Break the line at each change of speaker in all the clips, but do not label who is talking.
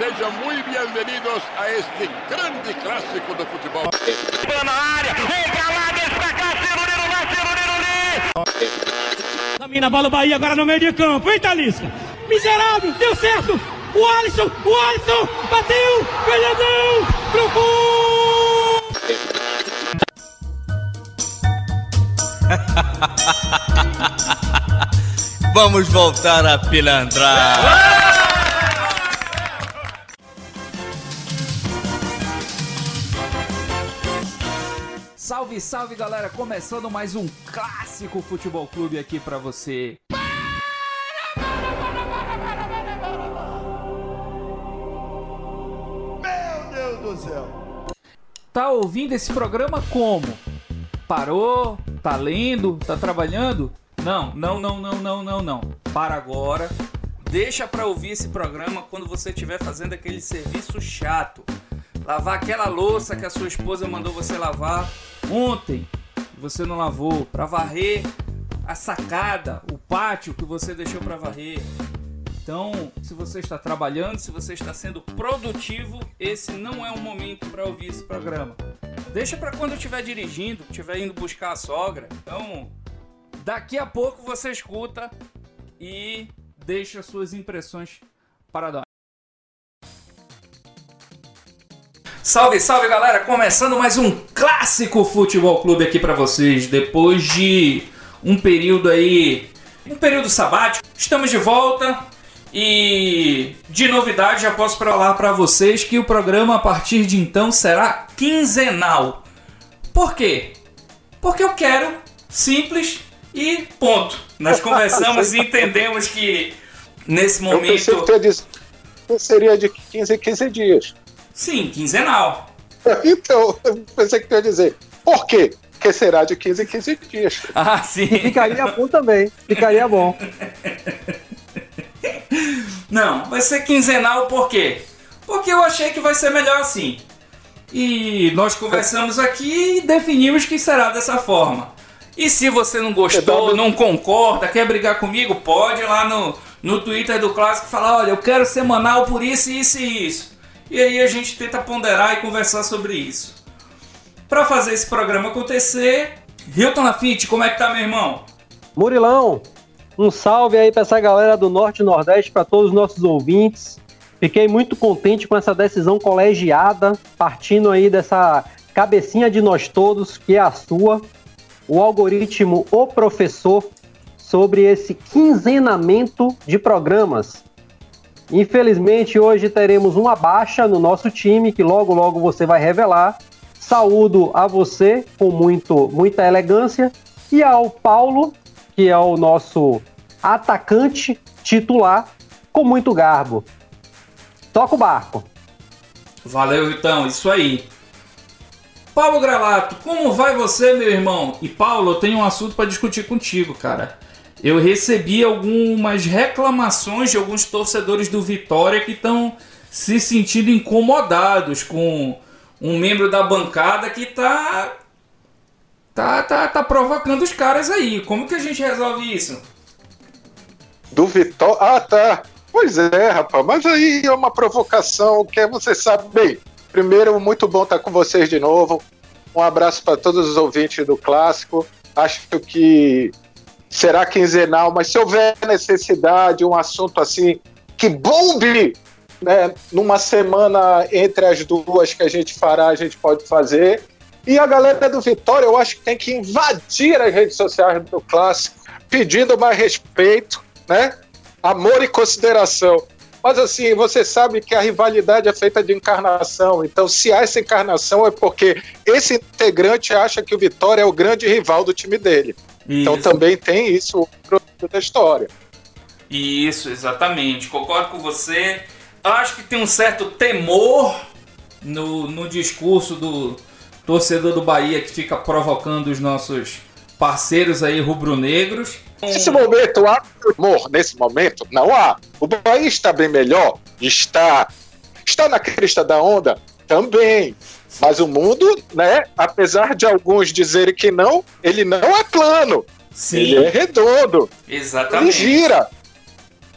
Sejam muito bem-vindos a este grande clássico do futebol.
na área, pra cá, Cirulino lá, Cirulino
Domina a bola o Bahia agora no meio de campo, hein, Talisca? Miserável, deu certo! O Alisson, o Alisson, bateu, ganhadão, pro gol!
Vamos voltar a pilantrar.
Salve, salve galera! Começando mais um clássico Futebol Clube aqui pra você.
Meu Deus do céu!
Tá ouvindo esse programa como? Parou? Tá lendo? Tá trabalhando? Não, não, não, não, não, não, não. Para agora. Deixa pra ouvir esse programa quando você estiver fazendo aquele serviço chato. Lavar aquela louça que a sua esposa mandou você lavar ontem. Você não lavou. Pra varrer a sacada, o pátio que você deixou pra varrer. Então, se você está trabalhando, se você está sendo produtivo, esse não é o momento para ouvir esse programa. Deixa para quando estiver dirigindo, estiver indo buscar a sogra. Então, daqui a pouco você escuta e deixa suas impressões para dar. Salve, salve galera! Começando mais um clássico Futebol Clube aqui para vocês. Depois de um período aí, um período sabático, estamos de volta. E de novidade, já posso falar para vocês que o programa a partir de então será quinzenal. Por quê? Porque eu quero, simples e ponto. Nós conversamos e entendemos que nesse
Eu pensei que
momento,
tu que seria de 15 em 15 dias.
Sim, quinzenal.
Então, eu pensei que tu ia dizer, por quê? Porque será de 15 em 15 dias.
Ah, sim.
Ficaria bom também. Ficaria bom.
Não, vai ser quinzenal por quê? Porque eu achei que vai ser melhor assim. E nós conversamos aqui e definimos que será dessa forma. E se você não gostou, não concorda, quer brigar comigo, pode ir lá no, no Twitter do Clássico e falar, olha, eu quero semanal por isso, isso e isso. E aí a gente tenta ponderar e conversar sobre isso. Para fazer esse programa acontecer, Hilton Lafitte, como é que tá, meu irmão?
Murilão, um salve aí pra essa galera do Norte e Nordeste, pra todos os nossos ouvintes. Fiquei muito contente com essa decisão colegiada, partindo aí dessa cabecinha de nós todos, que é a sua, o algoritmo O Professor, sobre esse quinzenamento de programas. Infelizmente, hoje teremos uma baixa no nosso time, que logo logo você vai revelar. Saúdo a você com muito, muita elegância e ao Paulo, que é o nosso atacante titular, com muito garbo. Toca o barco.
Valeu, então, isso aí. Paulo Gravato, como vai você, meu irmão? E Paulo, eu tenho um assunto para discutir contigo, cara. Eu recebi algumas reclamações de alguns torcedores do Vitória que estão se sentindo incomodados com um membro da bancada que tá tá tá, tá provocando os caras aí. Como que a gente resolve isso?
Do Vitória. Ah, tá. Pois é, rapaz. Mas aí é uma provocação que você sabe bem. Primeiro, muito bom estar com vocês de novo. Um abraço para todos os ouvintes do Clássico. Acho que será quinzenal, mas se houver necessidade, um assunto assim que bombe né, numa semana entre as duas que a gente fará, a gente pode fazer. E a galera do Vitória, eu acho que tem que invadir as redes sociais do Clássico, pedindo mais respeito, né? Amor e consideração. Mas assim, você sabe que a rivalidade é feita de encarnação. Então, se há essa encarnação, é porque esse integrante acha que o Vitória é o grande rival do time dele. Então
Isso.
também tem isso da história.
Isso, exatamente. Concordo com você. Acho que tem um certo temor no, no discurso do torcedor do Bahia que fica provocando os nossos parceiros aí rubro-negros.
Nesse momento há amor, nesse momento não há. O Bahia está bem melhor, está está na crista da onda também. Mas o mundo, né, apesar de alguns dizerem que não, ele não é plano. Ele é
Sim,
redondo, ele
exatamente.
gira.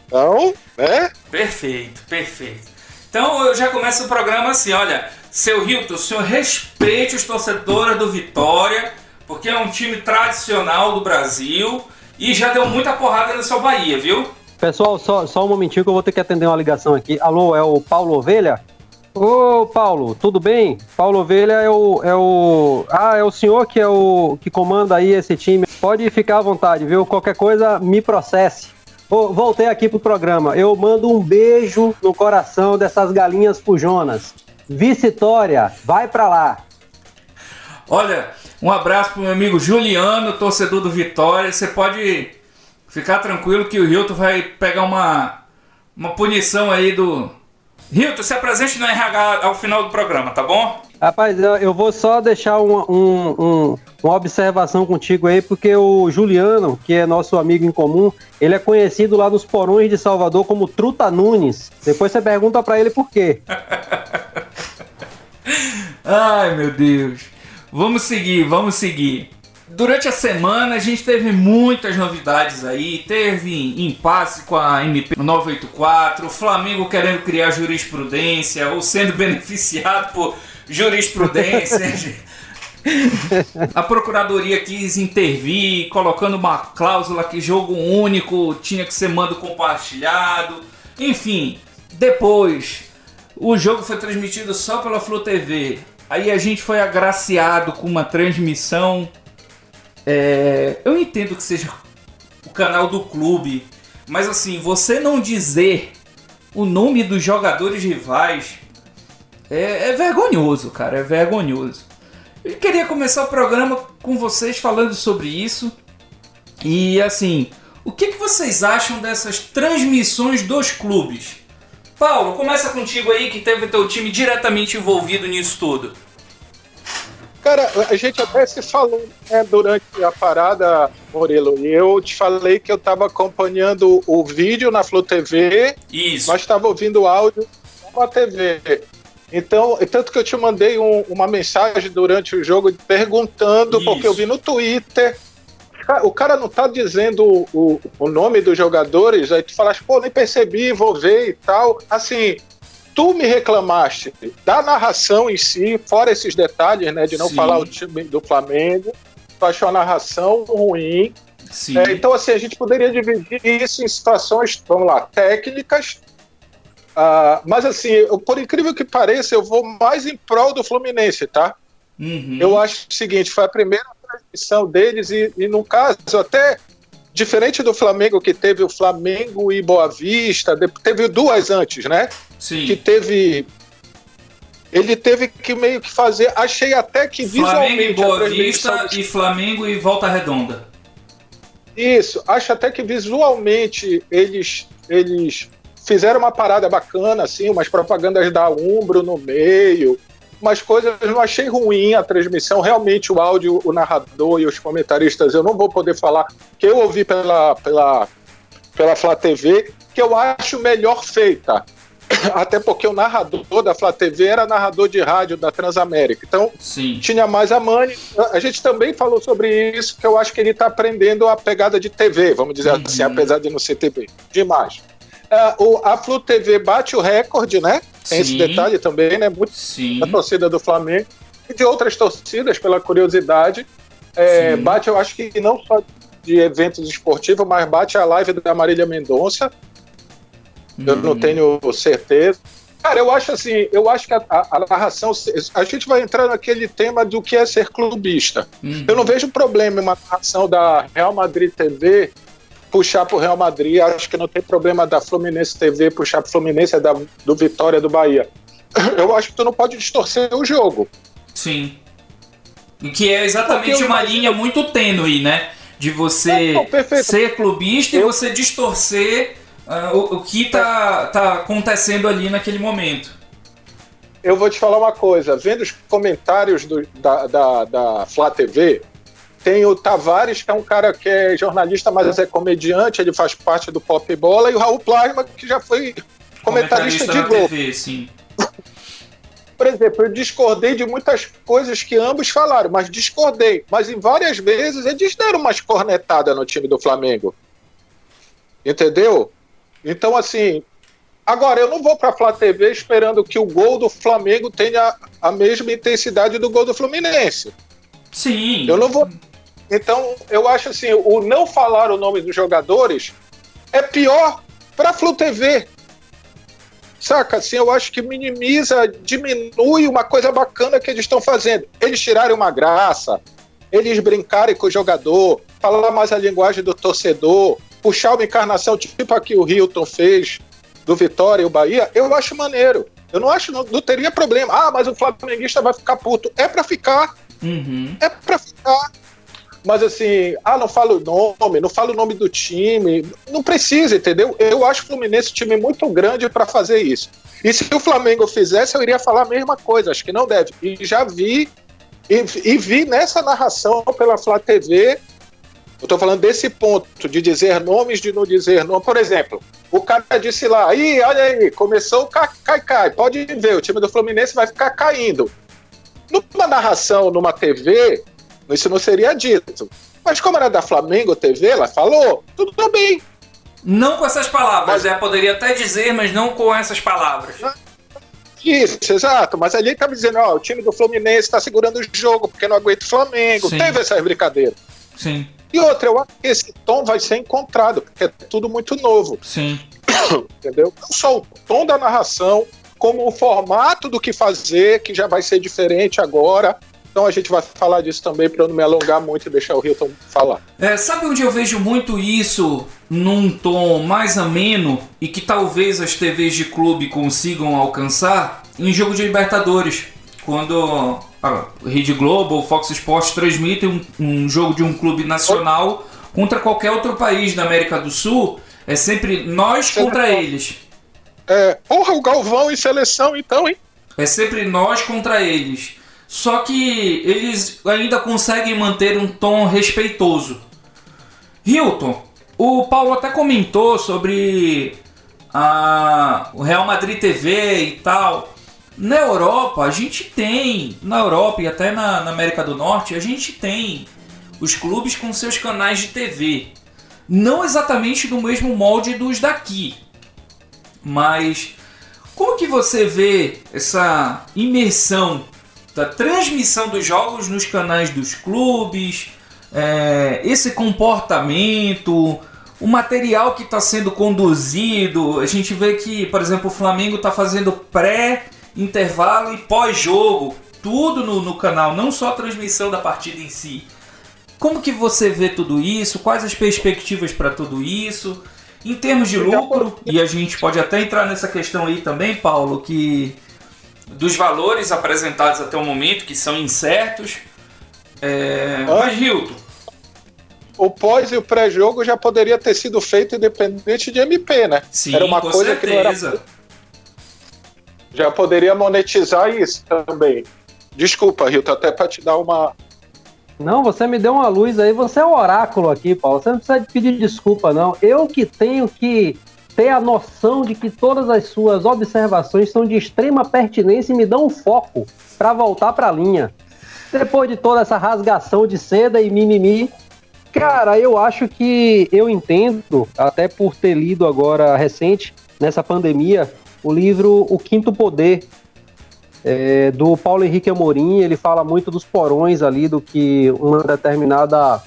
Então, né?
Perfeito, perfeito. Então eu já começo o programa assim, olha, seu Hilton, o senhor respeite os torcedores do Vitória, porque é um time tradicional do Brasil e já deu muita porrada no seu Bahia, viu?
Pessoal, só, só um momentinho que eu vou ter que atender uma ligação aqui. Alô, é o Paulo Ovelha? Ô, Paulo, tudo bem? Paulo Ovelha é o, é o. Ah, é o senhor que é o que comanda aí esse time. Pode ficar à vontade, viu? Qualquer coisa, me processe. Voltei aqui pro programa. Eu mando um beijo no coração dessas galinhas pujonas. Vitória, vai pra lá.
Olha, um abraço pro meu amigo Juliano, torcedor do Vitória. Você pode ficar tranquilo que o Hilton vai pegar uma, uma punição aí do. Hilton, se apresente no RH ao final do programa, tá bom?
Rapaz, eu, vou só deixar uma, um- um- uma observação contigo aí, porque o Juliano, que é nosso amigo em comum, ele é conhecido lá nos porões de Salvador como Truta Nunes. Depois você pergunta pra ele por quê.
Ai, meu Deus. Vamos seguir, vamos seguir. Durante a semana a gente teve muitas novidades aí. Teve impasse com a MP 984, o Flamengo querendo criar jurisprudência ou sendo beneficiado por jurisprudência. A procuradoria quis intervir, colocando uma cláusula que jogo único tinha que ser mando compartilhado. Enfim, depois o jogo foi transmitido só pela Flu TV. Aí a gente foi agraciado com uma transmissão. É, eu entendo que seja o canal do clube, mas assim, você não dizer o nome dos jogadores rivais é, é vergonhoso, cara, é vergonhoso. Eu queria começar o programa com vocês falando sobre isso. E assim, o que, que vocês acham dessas transmissões dos clubes? Paulo, começa contigo aí que teve teu time diretamente envolvido nisso tudo.
Cara, a gente até se falou né, durante a parada, Murilo, e eu te falei que eu estava acompanhando o vídeo na Flu TV,
Isso.
nós estávamos ouvindo o áudio na TV. Então, tanto que eu te mandei um- uma mensagem durante o jogo perguntando,
Isso.
porque eu vi no Twitter. O cara não tá dizendo o, o- o nome dos jogadores, aí tu falaste, pô, nem percebi, vou ver e tal. Assim, tu me reclamaste da narração em si, fora esses detalhes, né, de não
Sim.
falar o time do Flamengo. Tu achou a narração ruim. É, então, assim, a gente poderia dividir isso em situações, vamos lá, técnicas. Ah, mas, assim, eu- por incrível que pareça, eu vou mais em prol do Fluminense, tá?
Uhum.
Eu acho o seguinte: foi a primeira transmissão deles, e, e no caso, até diferente do Flamengo, que teve o Flamengo e Boa Vista, teve duas antes, né?
Sim.
Que teve. Ele teve que meio que fazer. Achei até que
Flamengo
visualmente.
e
a
Boa Vista e Flamengo e Volta Redonda.
Isso, acho até que visualmente eles, eles fizeram uma parada bacana, assim, umas propagandas da Umbro no meio, umas coisas, eu não achei ruim a transmissão, realmente o áudio, o narrador e os comentaristas, eu não vou poder falar, que eu ouvi pela, pela, pela Flá TV, que eu acho melhor feita. Até porque o narrador da Flá TV era narrador de rádio da Transamérica. Então,
Sim.
tinha mais a Mani. A gente também falou sobre isso, que eu acho que ele está aprendendo a pegada de TV, vamos dizer
Uhum.
assim, apesar de não ser TV. Demais. É, o, a Flu TV bate o recorde, né? Tem esse detalhe também, né? Muito
Sim.
da torcida do Flamengo e de outras torcidas, pela curiosidade. É, bate, eu acho que não só de eventos esportivos, mas bate a live da Marília Mendonça. Eu não
Uhum.
tenho certeza. Cara, eu acho assim, eu acho que a, a- a narração. A gente vai entrar naquele tema do que é ser clubista.
Uhum.
Eu não vejo problema em uma narração da Real Madrid TV puxar pro Real Madrid. Acho que não tem problema da Fluminense TV puxar pro Fluminense, é da, do Vitória do Bahia. Eu acho que tu não pode distorcer o jogo.
Sim. E Que é exatamente
eu
uma linha muito tênue, né? De você
Não, não, perfeito.
ser clubista e
Eu-
você distorcer ah, o, o que tá, tá acontecendo ali naquele momento.
Eu vou te falar uma coisa, vendo os comentários do- da, da, da Flá TV, tem o Tavares, que é um cara que é jornalista, mas é comediante, ele faz parte do Pop Bola, e o Raul Plasma, que já foi comentarista, de
na
gol.
TV, sim.
Por exemplo, eu discordei de muitas coisas que ambos falaram, mas discordei. Mas em várias vezes eles deram umas cornetadas no time do Flamengo. Entendeu? Então, assim, Agora, eu não vou para a Flá TV esperando que o gol do Flamengo tenha a mesma intensidade do gol do Fluminense.
Sim.
Eu não vou. Então, eu acho assim, o não falar o nome dos jogadores é pior para a Flu TV. Saca? Assim, eu acho que minimiza, diminui uma coisa bacana que eles estão fazendo. Eles tirarem uma graça, eles brincarem com o jogador, falar mais a linguagem do torcedor, puxar uma encarnação tipo a que o Hilton fez do Vitória e o Bahia, eu acho maneiro. Eu não acho, não, não teria problema. Ah, mas o flamenguista vai ficar puto. É para ficar.
Uhum.
É para ficar. Mas assim, ah, não fala o nome, não fala o nome do time. Não precisa, entendeu? Eu acho o Fluminense um time muito grande para fazer isso. E se o Flamengo fizesse, eu iria falar a mesma coisa. Acho que não deve. E já vi, e, e vi nessa narração pela Flá TV. Eu estou falando desse ponto, de dizer nomes, de não dizer nome. Por exemplo, o cara disse lá, aí, olha aí, começou o cai, cai. Pode ver, o time do Fluminense vai ficar caindo. Numa narração, numa TV, isso não seria dito. Mas como era da Flamengo TV, ela falou, tudo bem.
Não com essas palavras, mas... é, poderia até dizer, mas não com essas palavras.
Isso, exato. Mas ali estava dizendo, ó, o time do Fluminense está segurando o jogo porque não aguenta o Flamengo. Sim. Teve essas brincadeiras.
Sim.
E outra, eu acho que esse tom vai ser encontrado, porque é tudo muito novo.
Sim.
Entendeu? Não só o tom da narração, como o formato do que fazer, que já vai ser diferente agora. Então a gente vai falar disso também para eu não me alongar muito e deixar o Hilton falar.
É, sabe onde eu vejo muito isso num tom mais ameno e que talvez as TVs de clube consigam alcançar? Em jogo de Libertadores. Quando a Rede Globo ou Fox Sports transmitem um, um jogo de um clube nacional contra qualquer outro país da América do Sul, é sempre nós contra eles.
É, porra, o Galvão em seleção então, hein?
É sempre nós contra eles. Só que eles ainda conseguem manter um tom respeitoso. Hilton, o Paulo até comentou sobre a, o Real Madrid TV e tal. Na Europa, a gente tem, na Europa e até na, na América do Norte, a gente tem os clubes com seus canais de TV. Não exatamente no mesmo molde dos daqui. Mas como que você vê essa imersão da transmissão dos jogos nos canais dos clubes, é, esse comportamento, o material que está sendo conduzido. A gente vê que, por exemplo, o Flamengo está fazendo pré, intervalo e pós-jogo, tudo no, no canal, não só a transmissão da partida em si. Como que você vê tudo isso? Quais as perspectivas para tudo isso? Em termos de lucro, e a gente pode até entrar nessa questão aí também, Paulo, que dos valores apresentados até o momento, que são incertos. É... Mas, Hilton.
O pós e o pré-jogo já poderia ter sido feito independente de MP, né?
Sim, era uma coisa certeza. que não era.
Já poderia monetizar isso também. Desculpa, Hilton, até para te dar uma.
Não, você me deu uma luz aí, você é o oráculo aqui, Paulo. Você não precisa pedir desculpa, não. Eu que tenho que ter a noção de que todas as suas observações são de extrema pertinência e me dão um foco para voltar para a linha. Depois de toda essa rasgação de seda e mimimi, cara, eu acho que eu entendo, até por ter lido agora recente, nessa pandemia, o livro O Quinto Poder, é, do Paulo Henrique Amorim. Ele fala muito dos porões ali, do que uma determinada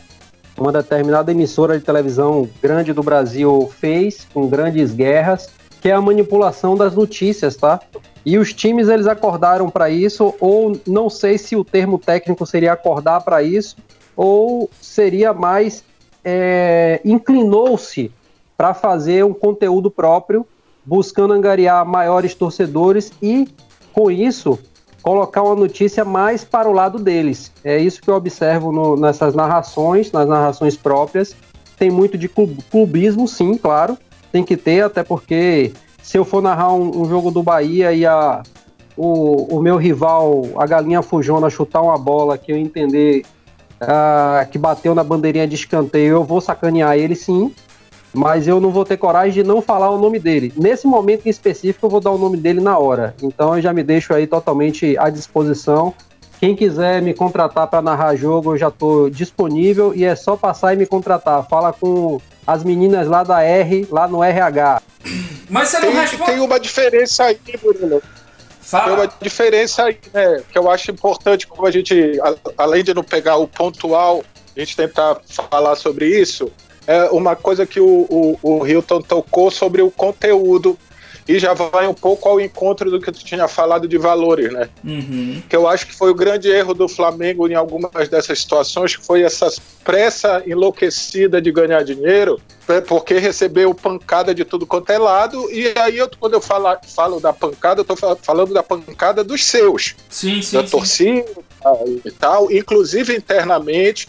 uma determinada emissora de televisão grande do Brasil fez, com grandes guerras, que é a manipulação das notícias, tá? E os times eles acordaram para isso, ou não sei se o termo técnico seria acordar para isso, ou seria mais é, inclinou-se para fazer um conteúdo próprio, buscando angariar maiores torcedores e, com isso, colocar uma notícia mais para o lado deles. É isso que eu observo no, nessas narrações, nas narrações próprias. Tem muito de clubismo, sim, claro. Tem que ter, até porque se eu for narrar um, um jogo do Bahia e a, o, o, meu rival, a galinha fujona, chutar uma bola que eu entender uh, que bateu na bandeirinha de escanteio, eu vou sacanear ele sim mas eu não vou ter coragem de não falar o nome dele. Nesse momento em específico, eu vou dar o nome dele na hora. Então eu já me deixo aí totalmente à disposição. Quem quiser me contratar para narrar jogo, eu já estou disponível e é só passar e me contratar. Fala com as meninas lá da R, lá no RH.
Mas você não
Tem,
responde.
tem uma diferença aí, Bruno. Tem uma
Fala.
diferença aí, né? Que eu acho importante, como a gente, a- além de não pegar o pontual, a gente tentar falar sobre isso, é uma coisa que o, o, o Hilton tocou sobre o conteúdo. E já vai um pouco ao encontro do que tu tinha falado de valores, né?
Uhum.
que eu acho que foi o grande erro do Flamengo em algumas dessas situações, que foi essa pressa enlouquecida de ganhar dinheiro, né, porque recebeu pancada de tudo quanto é lado, e aí eu, quando eu falo, falo da pancada, eu tô fal- falando da pancada dos seus,
Sim, sim,
da
sim.
torcida e tal, inclusive internamente.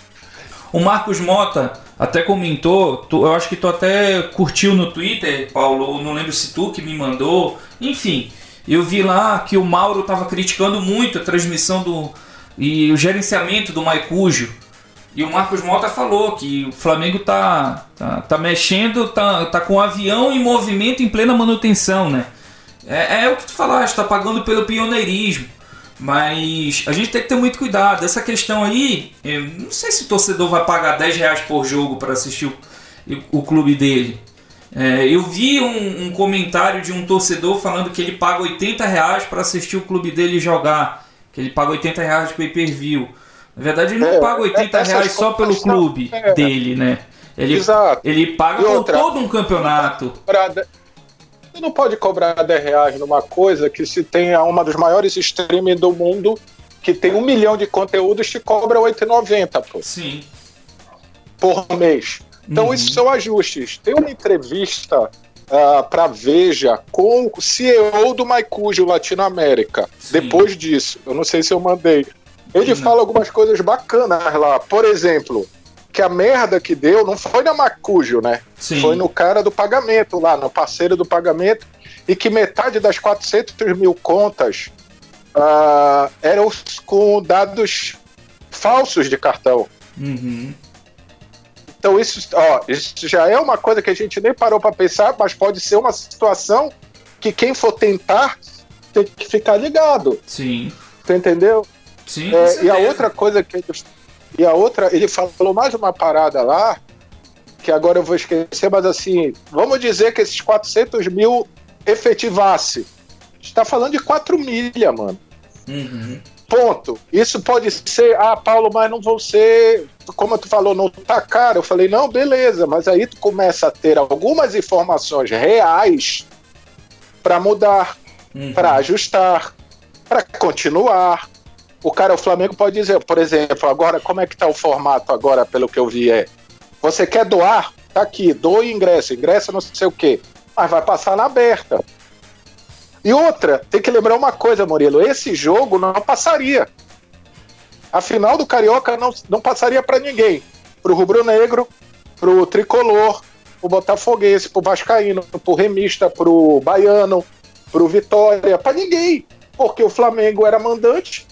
O Marcos Mota até comentou, tu- eu acho que tu até curtiu no Twitter, Paulo, eu não lembro se tu que me mandou, enfim. Eu vi lá que o Mauro tava criticando muito a transmissão do e o gerenciamento do Maicujo. E o Marcos Mota falou que o Flamengo tá, tá, tá mexendo, tá, tá com o avião em movimento em plena manutenção, né? É, é o que tu falaste, tá pagando pelo pioneirismo. Mas a gente tem que ter muito cuidado. Essa questão aí, eu não sei se o torcedor vai pagar 10 reais por jogo para assistir o, o clube dele. É, eu vi um, um comentário de um torcedor falando que ele paga 80 reais para assistir o clube dele jogar. Que ele paga 80 reais de pay-per-view. Na verdade, ele não
É,
paga 80
essas
reais só pelo clube
é.
dele, né? Ele,
Exato.
ele paga por todo um campeonato.
De- Você não pode cobrar 10 reais numa coisa que se tem uma dos maiores streaming do mundo, que tem um milhão de conteúdos, te cobra 8,90, pô.
Sim.
por mês. Então,
Uhum.
isso são ajustes. Tem uma entrevista para Veja com o CEO do Maicujo Latinoamérica.
Sim.
Depois disso, eu não sei se eu mandei. Ele
Sim.
fala algumas coisas bacanas lá. Por exemplo, que a merda que deu não foi na Macujo, né?
Sim.
Foi no cara do pagamento lá, no parceiro do pagamento, e que metade das 400 mil contas ah, eram com dados falsos de cartão.
Uhum.
Então isso, ó, isso já é uma coisa que a gente nem parou para pensar, mas pode ser uma situação que quem for tentar tem que ficar ligado,
Sim.
tu entendeu?
Sim.
É, e a outra coisa que ele, e a outra, ele falou mais uma parada lá que agora eu vou esquecer, mas assim, vamos dizer que esses 400 mil efetivasse. está falando de 4 milha, mano.
Uhum.
Ponto. Isso pode ser, ah, Paulo, mas não vão ser, como tu falou, não tá caro. Eu falei, não, beleza, mas aí tu começa a ter algumas informações reais para mudar,
Uhum.
para ajustar, para continuar. O cara, o Flamengo pode dizer, por exemplo, agora como é que tá o formato agora, pelo que eu vi é, você quer doar? Tá aqui, doe ingresso, ingresso não sei o quê, mas vai passar na aberta. E outra, tem que lembrar uma coisa, Murilo, esse jogo não passaria. A final do Carioca não, não passaria para ninguém. Pro Rubro Negro, pro Tricolor, pro Botafoguense, pro Vascaíno, pro Remista, pro Baiano, pro Vitória, para ninguém. Porque o Flamengo era mandante,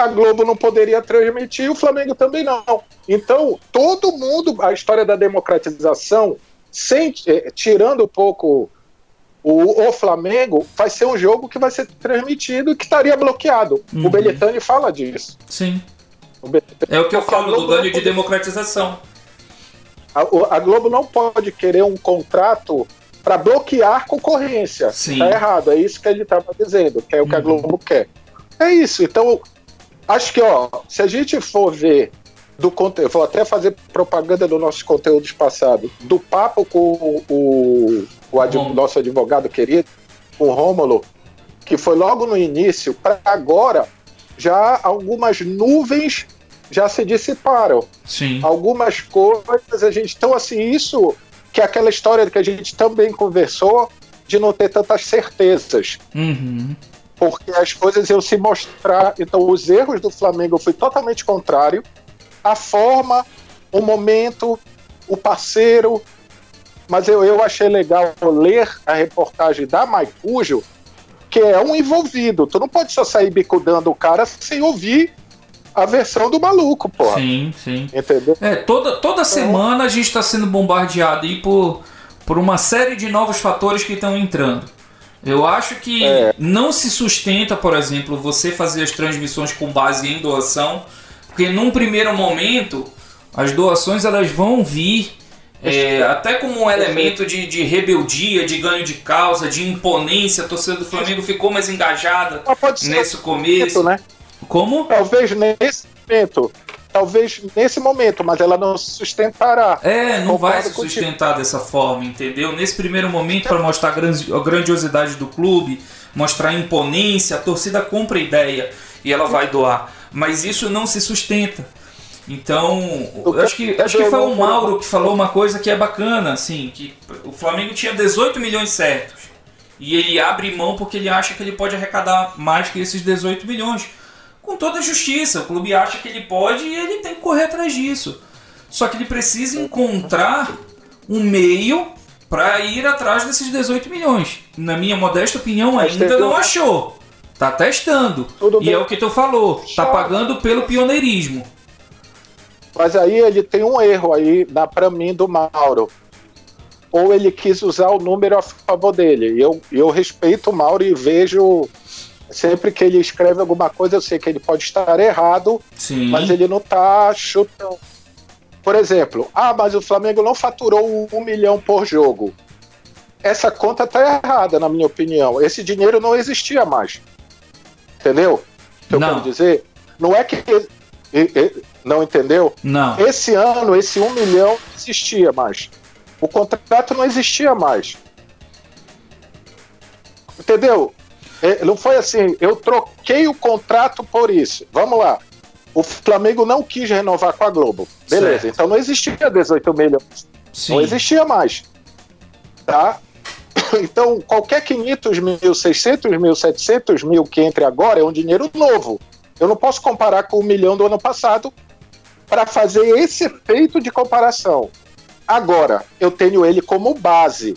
a Globo não poderia transmitir, o Flamengo também não. Então, todo mundo, a história da democratização, sem, eh, tirando um pouco o, o Flamengo, vai ser um jogo que vai ser transmitido e que estaria bloqueado.
Uhum.
O Belitani fala disso.
Sim.
O
É o que eu falo do ganho de democratização.
A, a Globo não pode querer um contrato para bloquear concorrência.
Sim.
Tá errado, é isso que ele estava dizendo, que é o que a
Uhum.
Globo quer. É isso. Então, acho que, ó, se a gente for ver do conteúdo, vou até fazer propaganda dos nossos conteúdos passados, do papo com o, o, o adv- nosso advogado querido, o Rômulo, que foi logo no início, para agora, já algumas nuvens já se dissiparam
Sim.
algumas coisas a gente então assim isso que é aquela história que a gente também conversou de não ter tantas certezas
Uhum.
Porque as coisas iam se mostrar. Então os erros do Flamengo foi totalmente contrário. A forma o momento o parceiro. Mas eu, eu achei legal ler a reportagem da Maicujo que é um envolvido. Tu não pode só sair bicudando o cara sem ouvir a versão do maluco pô.
Sim, sim.
entendeu?
É, toda, toda semana a gente está sendo bombardeado aí por, por uma série de novos fatores que estão entrando. Eu acho que
É.
não se sustenta, por exemplo, você fazer as transmissões com base em doação, porque num primeiro momento as doações elas vão vir é, até como um elemento de, de rebeldia, de ganho de causa, de imponência, a torcida do Flamengo ficou mais engajada
Mas pode ser
nesse começo.
né?
Como?
Talvez nesse momento. Talvez nesse momento, mas ela não se sustentará.
É, não vai se sustentar dessa forma, entendeu? Nesse primeiro momento, para mostrar a grandi- a grandiosidade do clube, mostrar a imponência, a torcida compra a ideia e ela vai doar. Mas isso não se sustenta. Então, acho que, acho que foi o Mauro que falou uma coisa que é bacana, assim, que o Flamengo tinha 18 milhões certos. E ele abre mão porque ele acha que ele pode arrecadar mais que esses 18 milhões. Com toda a justiça, o clube acha que ele pode e ele tem que correr atrás disso. Só que ele precisa encontrar um meio para ir atrás desses 18 milhões. Na minha modesta opinião, ainda não achou. Tá testando.
Tudo
e
bem.
é o que tu falou, tá pagando pelo pioneirismo.
Mas aí ele tem um erro aí, dá pra mim, do Mauro. Ou ele quis usar o número a favor dele. E Eu, eu respeito o Mauro e vejo. Sempre que ele escreve alguma coisa, eu sei que ele pode estar errado,
Sim.
mas ele não tá chutando. Por exemplo, ah, mas o Flamengo não faturou um milhão por jogo. Essa conta tá errada, na minha opinião. Esse dinheiro não existia mais. Entendeu? O que eu
Não.
quero dizer? Não é que. Não entendeu?
Não.
Esse ano, esse um milhão não existia mais. O contrato não existia mais. Entendeu? É, não foi assim, eu troquei o contrato por isso. Vamos lá. O Flamengo não quis renovar com a Globo. Beleza,
Certo.
então não existia 18 milhões.
Sim.
Não existia mais. Tá? Então, qualquer 500 mil, 600 mil, 700 mil que entre agora é um dinheiro novo. Eu não posso comparar com o milhão do ano passado para fazer esse efeito de comparação. Agora, eu tenho ele como base.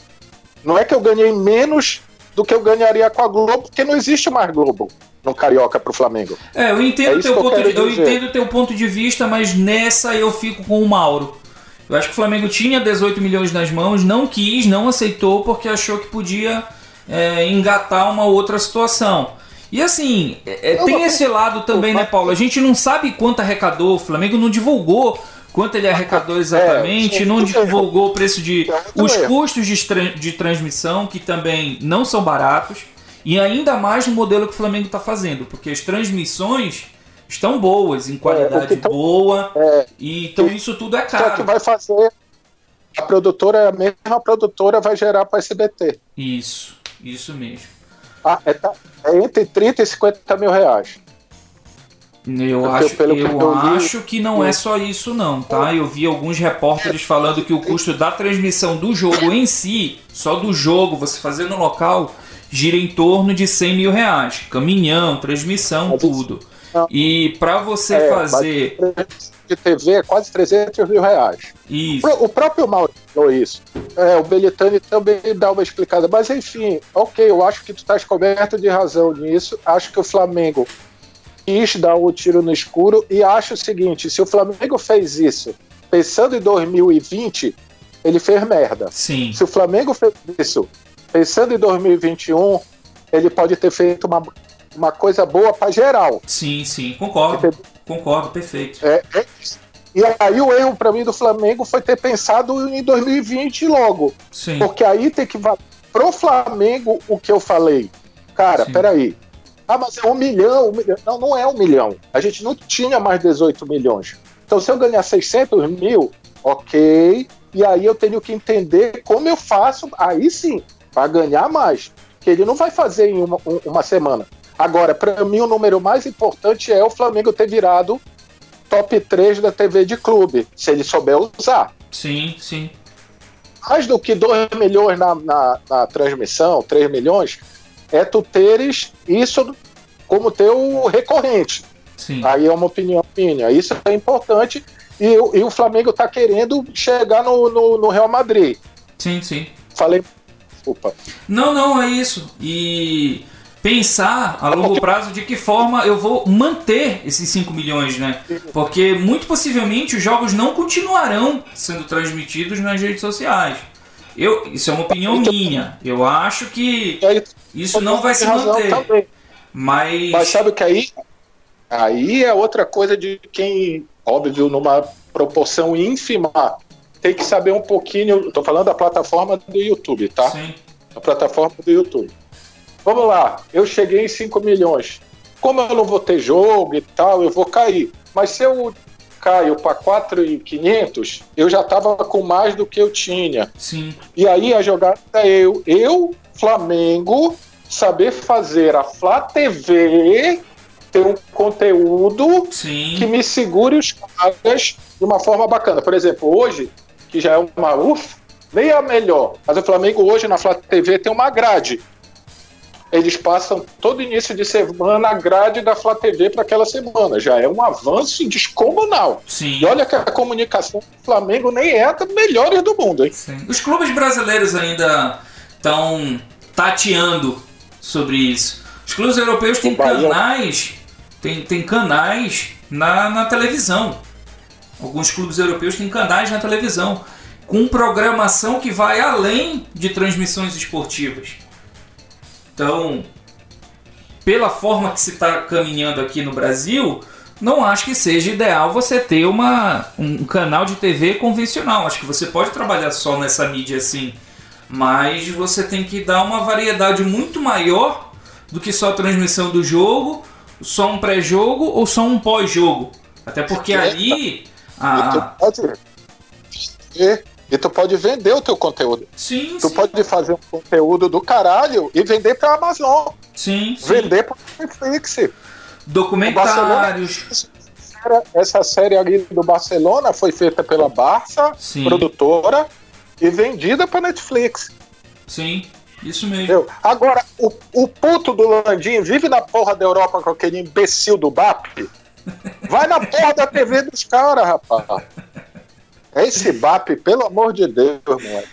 Não é que eu ganhei menos do que eu ganharia com a Globo, porque não existe mais Globo no Carioca para o Flamengo.
É, eu entendo
É
teu
eu
ponto
quero
de, eu entendo teu ponto de vista, mas nessa eu fico com o Mauro. Eu acho que o Flamengo tinha 18 milhões nas mãos, não quis, não aceitou porque achou que podia é, engatar uma outra situação. E assim, é, é, tem esse lado também, né, Paulo? A gente não sabe quanto arrecadou, o Flamengo não divulgou quanto ele arrecadou exatamente,
é,
não
é,
divulgou o preço de.
é outro
os custos de, de transmissão, que também não são baratos, e ainda mais no modelo que o Flamengo está fazendo, porque as transmissões estão boas, em qualidade
É, que tão-
boa,
É,
e então
que-
isso tudo é
só que
caro.
vai fazer. A produtora, a mesma produtora, vai gerar para SBT.
Isso, isso mesmo.
Ah, é, tá- é entre 30 e 50 mil reais.
Eu,
Porque
acho,
pelo que
eu
eu li-
acho que não é só isso não, tá? Eu vi alguns repórteres falando que o custo da transmissão do jogo em si, só do jogo, você fazer no local, gira em torno de 100 mil reais. Caminhão, transmissão, tudo. E para você
É,
fazer
De TV é quase 300 mil reais.
isso,
O próprio Mauro falou isso. É, o Belitani também dá uma explicada. Mas enfim, ok, eu acho que tu estás coberto de razão nisso. Acho que o Flamengo quis dar o tiro no escuro e acho o seguinte: se o Flamengo fez isso pensando em 2020, ele fez merda.
sim,
Se o Flamengo fez isso pensando em 2021, ele pode ter feito uma, uma coisa boa para geral.
sim, sim, concordo, concordo, perfeito.
É, é. E aí o erro para mim do Flamengo foi ter pensado em 2020 logo.
Sim,
Porque aí tem que valer pro Flamengo o que eu falei. Cara,
Sim.
peraí. Ah, mas é um milhão, um milhão. Não, não é um milhão. A gente não tinha mais 18 milhões. Então, se eu ganhar 600 mil, ok. E aí eu tenho que entender como eu faço, aí sim, para ganhar mais. Que ele não vai fazer em uma, um- uma semana. Agora, para mim, o número mais importante é o Flamengo ter virado top 3 da TV de clube, se ele souber usar
sim, sim,
mais do que 2 milhões na, na, na transmissão, 3 milhões, é tu teres isso como teu recorrente.
sim.
Aí é uma opinião minha. Isso é importante. E, o- e o Flamengo está querendo chegar no, no, no Real Madrid.
Sim, sim.
Falei. Desculpa.
Não, não, é isso. E pensar a longo prazo de que forma eu vou manter esses 5 milhões, né? Porque muito possivelmente os jogos não continuarão sendo transmitidos nas redes sociais. Eu, isso é uma opinião minha. Eu acho que
aí,
isso não vai se manter.
também.
Mas
Mas sabe que aí, aí é outra coisa de quem, óbvio, numa proporção ínfima, tem que saber um pouquinho. Tô falando da plataforma do YouTube, tá?
Sim.
A plataforma do YouTube. Vamos lá, eu cheguei em 5 milhões. Como eu não vou ter jogo e tal, eu vou cair. Mas se eu caio para 4,500, eu já estava com mais do que eu tinha.
Sim.
E aí a jogada é eu, eu, Flamengo, saber fazer a Flá TV ter um conteúdo
Sim.
que me segure os caras de uma forma bacana. Por exemplo, hoje, que já é uma UF, nem é a melhor, mas o Flamengo hoje na Flá TV tem uma grade. Eles passam todo início de semana a grade da Flá TV para aquela semana. Já é um avanço descomunal.
Sim.
E olha que a comunicação do Flamengo nem é a melhor do mundo, hein?
Sim. Os clubes brasileiros ainda estão tateando sobre isso. Os clubes europeus têm canais, tem, tem canais na, na televisão. Alguns clubes europeus têm canais na televisão com programação que vai além de transmissões esportivas. Então, pela forma que se está caminhando aqui no Brasil, não acho que seja ideal você ter uma, um canal de TV convencional. Acho que você pode trabalhar só nessa mídia assim, mas você tem que dar uma variedade muito maior do que só a transmissão do jogo, só um pré-jogo ou só um pós-jogo. Até porque ali.
E
A...
pode e tu pode vender o teu conteúdo.
Sim,
Tu
sim,
pode fazer um conteúdo do caralho e vender pra Amazon,
sim, sim.
vender pra Netflix.
Documentários.
Era- Essa série ali do Barcelona foi feita pela Barça,
Sim.
produtora, e vendida pra Netflix.
Sim, isso mesmo.
Entendeu? Agora, o, o puto do Landim vive na porra da Europa com aquele imbecil do BAP. Vai na porra da TV dos caras, rapaz. Esse BAP, pelo amor de Deus, moleque.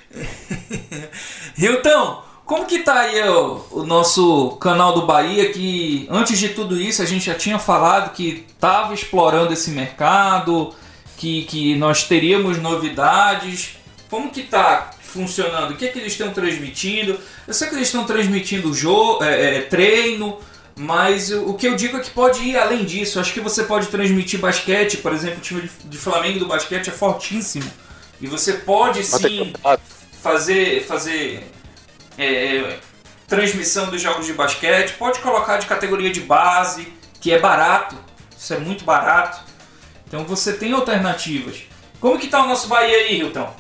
Hilton, como que tá aí o, o nosso canal do Bahia que antes de tudo isso a gente já tinha falado que tava explorando esse mercado, que, que nós teríamos novidades. Como que tá funcionando? O que, é que eles estão transmitindo? Eu sei que eles estão transmitindo jogo, é, é, treino, mas o, que eu digo é que pode ir além disso. Acho que você pode transmitir basquete, por exemplo, o time de, Flamengo do basquete é fortíssimo. E você pode sim fazer, fazer é, transmissão dos jogos de basquete, pode colocar de categoria de base, que é barato, isso é muito barato. Então você tem alternativas. Como que tá o nosso Bahia aí, Hilton?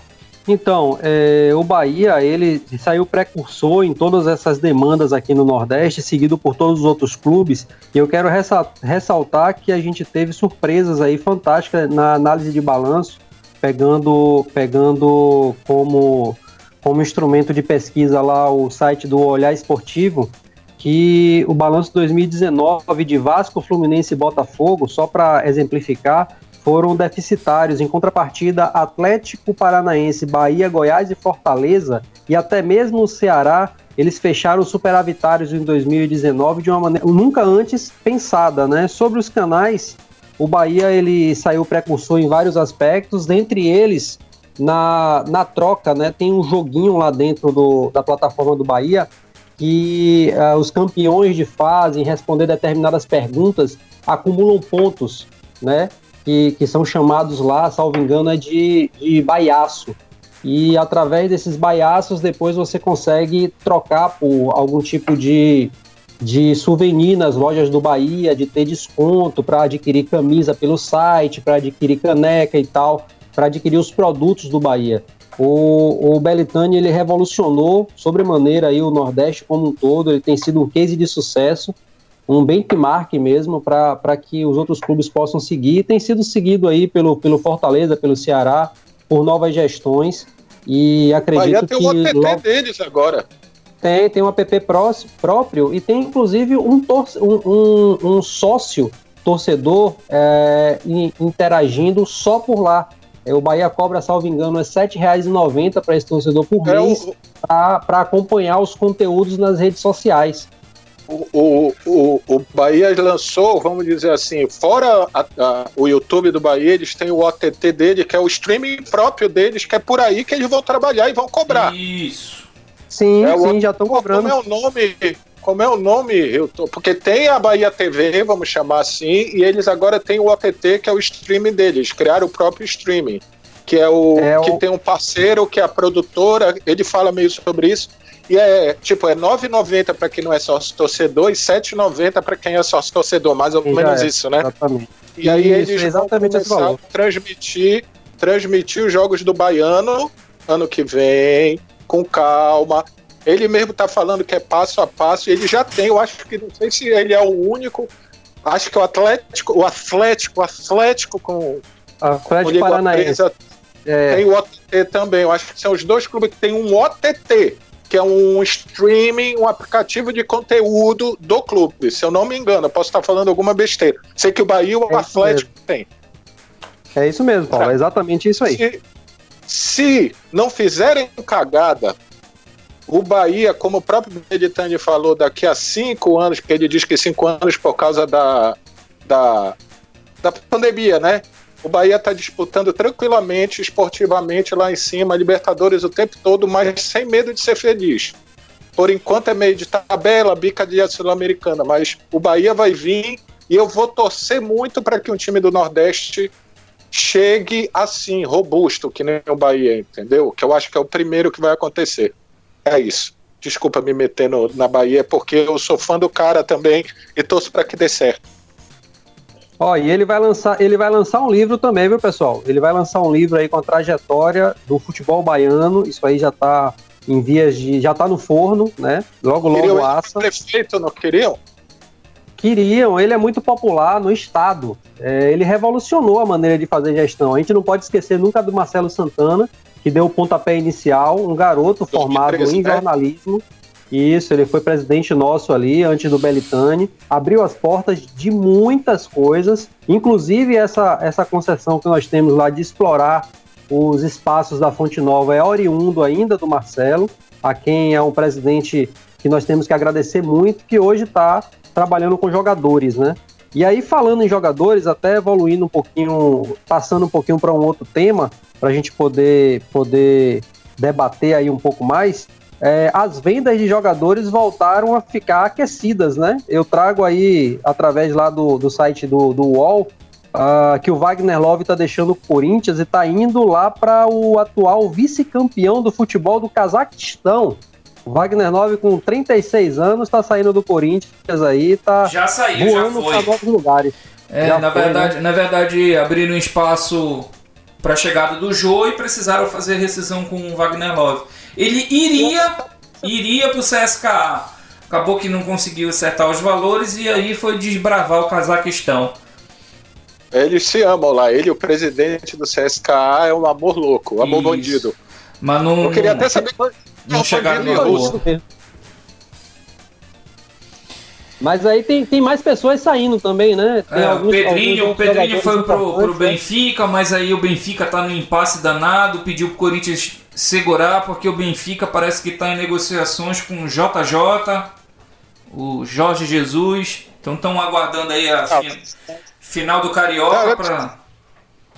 Então, é, o Bahia, ele saiu precursor em todas essas demandas aqui no Nordeste, seguido por todos os outros clubes. E eu quero ressa- ressaltar que a gente teve surpresas aí fantásticas na análise de balanço, pegando, pegando como, como instrumento de pesquisa lá o site do Olhar Esportivo, que o balanço 2019 de Vasco, Fluminense e Botafogo, só para exemplificar, foram deficitários. Em contrapartida, Atlético Paranaense, Bahia, Goiás e Fortaleza, e até mesmo o Ceará, eles fecharam superavitários em 2019 de uma maneira nunca antes pensada, né? Sobre os canais, o Bahia ele saiu precursor em vários aspectos, dentre eles na, na troca, né? Tem um joguinho lá dentro do, da plataforma do Bahia que ah, os campeões de fase, em responder determinadas perguntas, acumulam pontos, né? Que, que são chamados lá, salvo engano, é de, de baiaço. E através desses baiaços, depois você consegue trocar por algum tipo de, de souvenir nas lojas do Bahia, de ter desconto para adquirir camisa pelo site, para adquirir caneca e tal, para adquirir os produtos do Bahia. O, o Belitani ele revolucionou sobremaneira aí o Nordeste como um todo, ele tem sido um case de sucesso, um benchmark mesmo para que os outros clubes possam seguir. Tem sido seguido aí pelo, pelo Fortaleza, pelo Ceará, por novas gestões e acredito
Bahia tem
que
o OTT
logo-
deles agora.
tem, tem um app próprio e tem inclusive um, um, um- um sócio torcedor é, in- interagindo só por lá. É, o Bahia cobra, salvo engano, é R$ 7,90 para esse torcedor por
É
mês
o,
para acompanhar os conteúdos nas redes sociais.
O, o, o, o Bahia lançou, vamos dizer assim, fora a- a- o YouTube do Bahia, eles têm o OTT dele, que é o streaming próprio deles, que é por aí que eles vão trabalhar e vão cobrar.
Isso.
Sim,
É, o
sim,
outro-
já estão cobrando.
Como é o nome? Como é o nome? Eu tô- porque tem a Bahia TV, vamos chamar assim, e eles agora têm o OTT, que é o streaming deles. Criaram o próprio streaming. que é o
É o-
que tem um parceiro que é a produtora, ele fala meio sobre isso. E é tipo, é 9,90 para quem não é sócio torcedor e 7,90 para quem é sócio torcedor, mais ou
já
menos
é,
isso, né?
Exatamente.
E aí
Isso,
eles
exatamente
vão começar a transmitir, transmitir os jogos do Baiano ano que vem, com calma. Ele mesmo tá falando que é passo a passo, e ele já tem, eu acho que não sei se ele é o único. Acho que o Atlético, o Atlético, o Atlético com, com
Atlético
Língua
Paranaense. É,
tem o OTT também. Eu acho que são os dois clubes que tem um OTT, que é um streaming, um aplicativo de conteúdo do clube. Se eu não me engano, eu posso estar falando alguma besteira. Sei que o Bahia o
É isso
Atlético tem.
é isso mesmo, Paulo. É exatamente isso aí.
Se, se não fizerem cagada, o Bahia, como o próprio Meditani falou, daqui a cinco anos, que ele diz que cinco anos por causa da, da, da pandemia, né? O Bahia está disputando tranquilamente, esportivamente lá em cima, Libertadores o tempo todo, mas sem medo de ser feliz. Por enquanto é meio de tabela, bica de Sul-Americana, mas o Bahia vai vir e eu vou torcer muito para que um time do Nordeste chegue assim, robusto, que nem o Bahia, entendeu? Que eu acho que é o primeiro que vai acontecer. É isso. Desculpa me meter no- na Bahia, porque eu sou fã do cara também e torço para que dê certo.
Ó, e ele vai lançar, ele vai lançar um livro também, viu, pessoal? Ele vai lançar um livro aí com a trajetória do futebol baiano. Isso aí já tá em vias de, já tá no forno, né? Logo
Queriam
logo assa.
pra prefeito, não queriam?
Queriam, ele é muito popular no estado. É, ele revolucionou a maneira de fazer gestão. A gente não pode esquecer nunca do Marcelo Santana, que deu o pontapé inicial, um garoto formado
2013,
em
né?
Isso, ele foi presidente nosso ali, antes do Belitani. Abriu as portas de muitas coisas, inclusive essa, essa concessão que nós temos lá de explorar os espaços da Fonte Nova é oriundo ainda do Marcelo, a quem é um presidente que nós temos que agradecer muito, que hoje está trabalhando com jogadores, né? E aí, falando em jogadores, até evoluindo um pouquinho, passando um pouquinho para um outro tema, para a gente poder, poder debater aí um pouco mais, é, as vendas de jogadores voltaram a ficar aquecidas, né? Eu trago aí, através lá do, do site do, do UOL, ah, que o Wagner Love está deixando o Corinthians e está indo lá para o atual vice-campeão do futebol do Cazaquistão. O Wagner Love, com 36 anos, está saindo do Corinthians aí, tá
Já saiu, já
voando para
foi.
novos lugares.
É,
Já
na
foi,
verdade, na verdade, abriram um espaço para a chegada do Jô e precisaram fazer rescisão com o Wagner Love. Ele iria, iria pro CSKA. Acabou que não conseguiu acertar os valores e aí foi desbravar o Cazaquistão.
Eles se amam lá. Ele, o presidente do CSKA, é um amor louco, um amor
Isso.
bandido.
Mas não,
Eu queria até saber quando
não chegaram
bandido
no
russo.
Mas aí tem, tem mais pessoas saindo também, né? Tem
É, o
alguns-
Pedrinho,
alguns
o Pedrinho foi pro, pro
né?
Benfica, mas aí o Benfica tá no impasse danado, pediu pro Corinthians segurar, porque o Benfica parece que tá em negociações com o JJ, o Jorge Jesus. Então estão aguardando aí a
Ah,
fi- final do Carioca.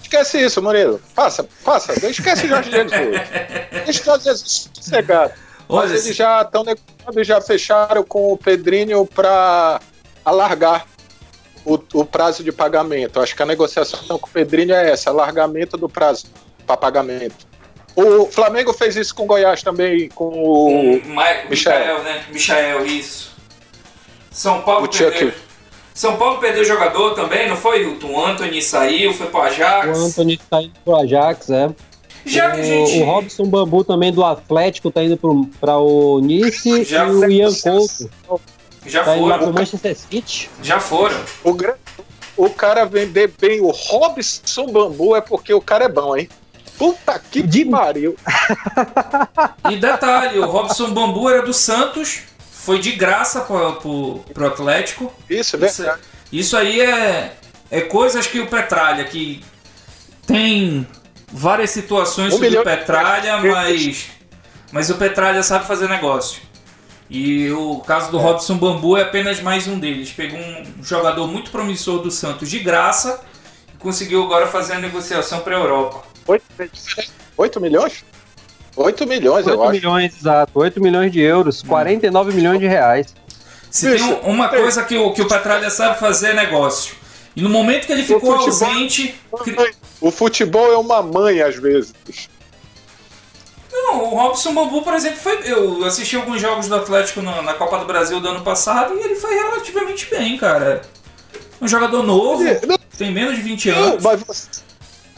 Esquece isso, Murilo. Passa, passa. Esquece o Jorge Jesus. Deixa o Jorge Jesus sossegado. Mas
Olha,
eles já estão negociando e já fecharam com o Pedrinho para alargar o, o prazo de pagamento. Acho que a negociação com o Pedrinho é essa, alargamento do prazo para pagamento. O Flamengo fez isso com o Goiás também, com o.
o Ma-
Michael.
Michael, né? Michael, isso. São Paulo
O Chuck.
perdeu. São Paulo perdeu jogador também, não foi? O Anthony saiu, foi pro Ajax.
O Anthony tá indo pro Ajax, é.
Já que a gente.
O, o Robson Bambu também do Atlético tá indo pro, pra o Nice
Já
e o Ian Couto
Já
tá
foram.
pro Manchester City.
Já foram.
O, o cara vender bem o Robson Bambu é porque o cara é bom, hein? Puta que
De-
pariu.
E detalhe, o Robson Bambu era do Santos, foi de graça pro, pro, pro Atlético.
Isso,
Isso,
verdade.
isso aí é, é coisas que o Petralha, que tem várias situações
Um
sobre o Petralha, mas, mas o Petralha sabe fazer negócio. E o caso do Robson Bambu é apenas mais um deles. Pegou um jogador muito promissor do Santos de graça e conseguiu agora fazer a negociação para a Europa.
8 milhões? 8 milhões, eu
8
acho.
milhões, exato. 8 milhões de euros, 49 milhões de reais.
Se
Bicho,
tem um- uma
tem-
coisa que o, que o Petralha sabe fazer é negócio. E no momento que ele ficou
futebol-
ausente. cri-
O futebol é uma mãe, às vezes.
Não, o Robson Bambu, por exemplo, foi. Eu assisti alguns jogos do Atlético na, na Copa do Brasil do ano passado e ele foi relativamente bem, cara. Um jogador novo,
Não,
tem menos de 20
não,
anos.
mas você...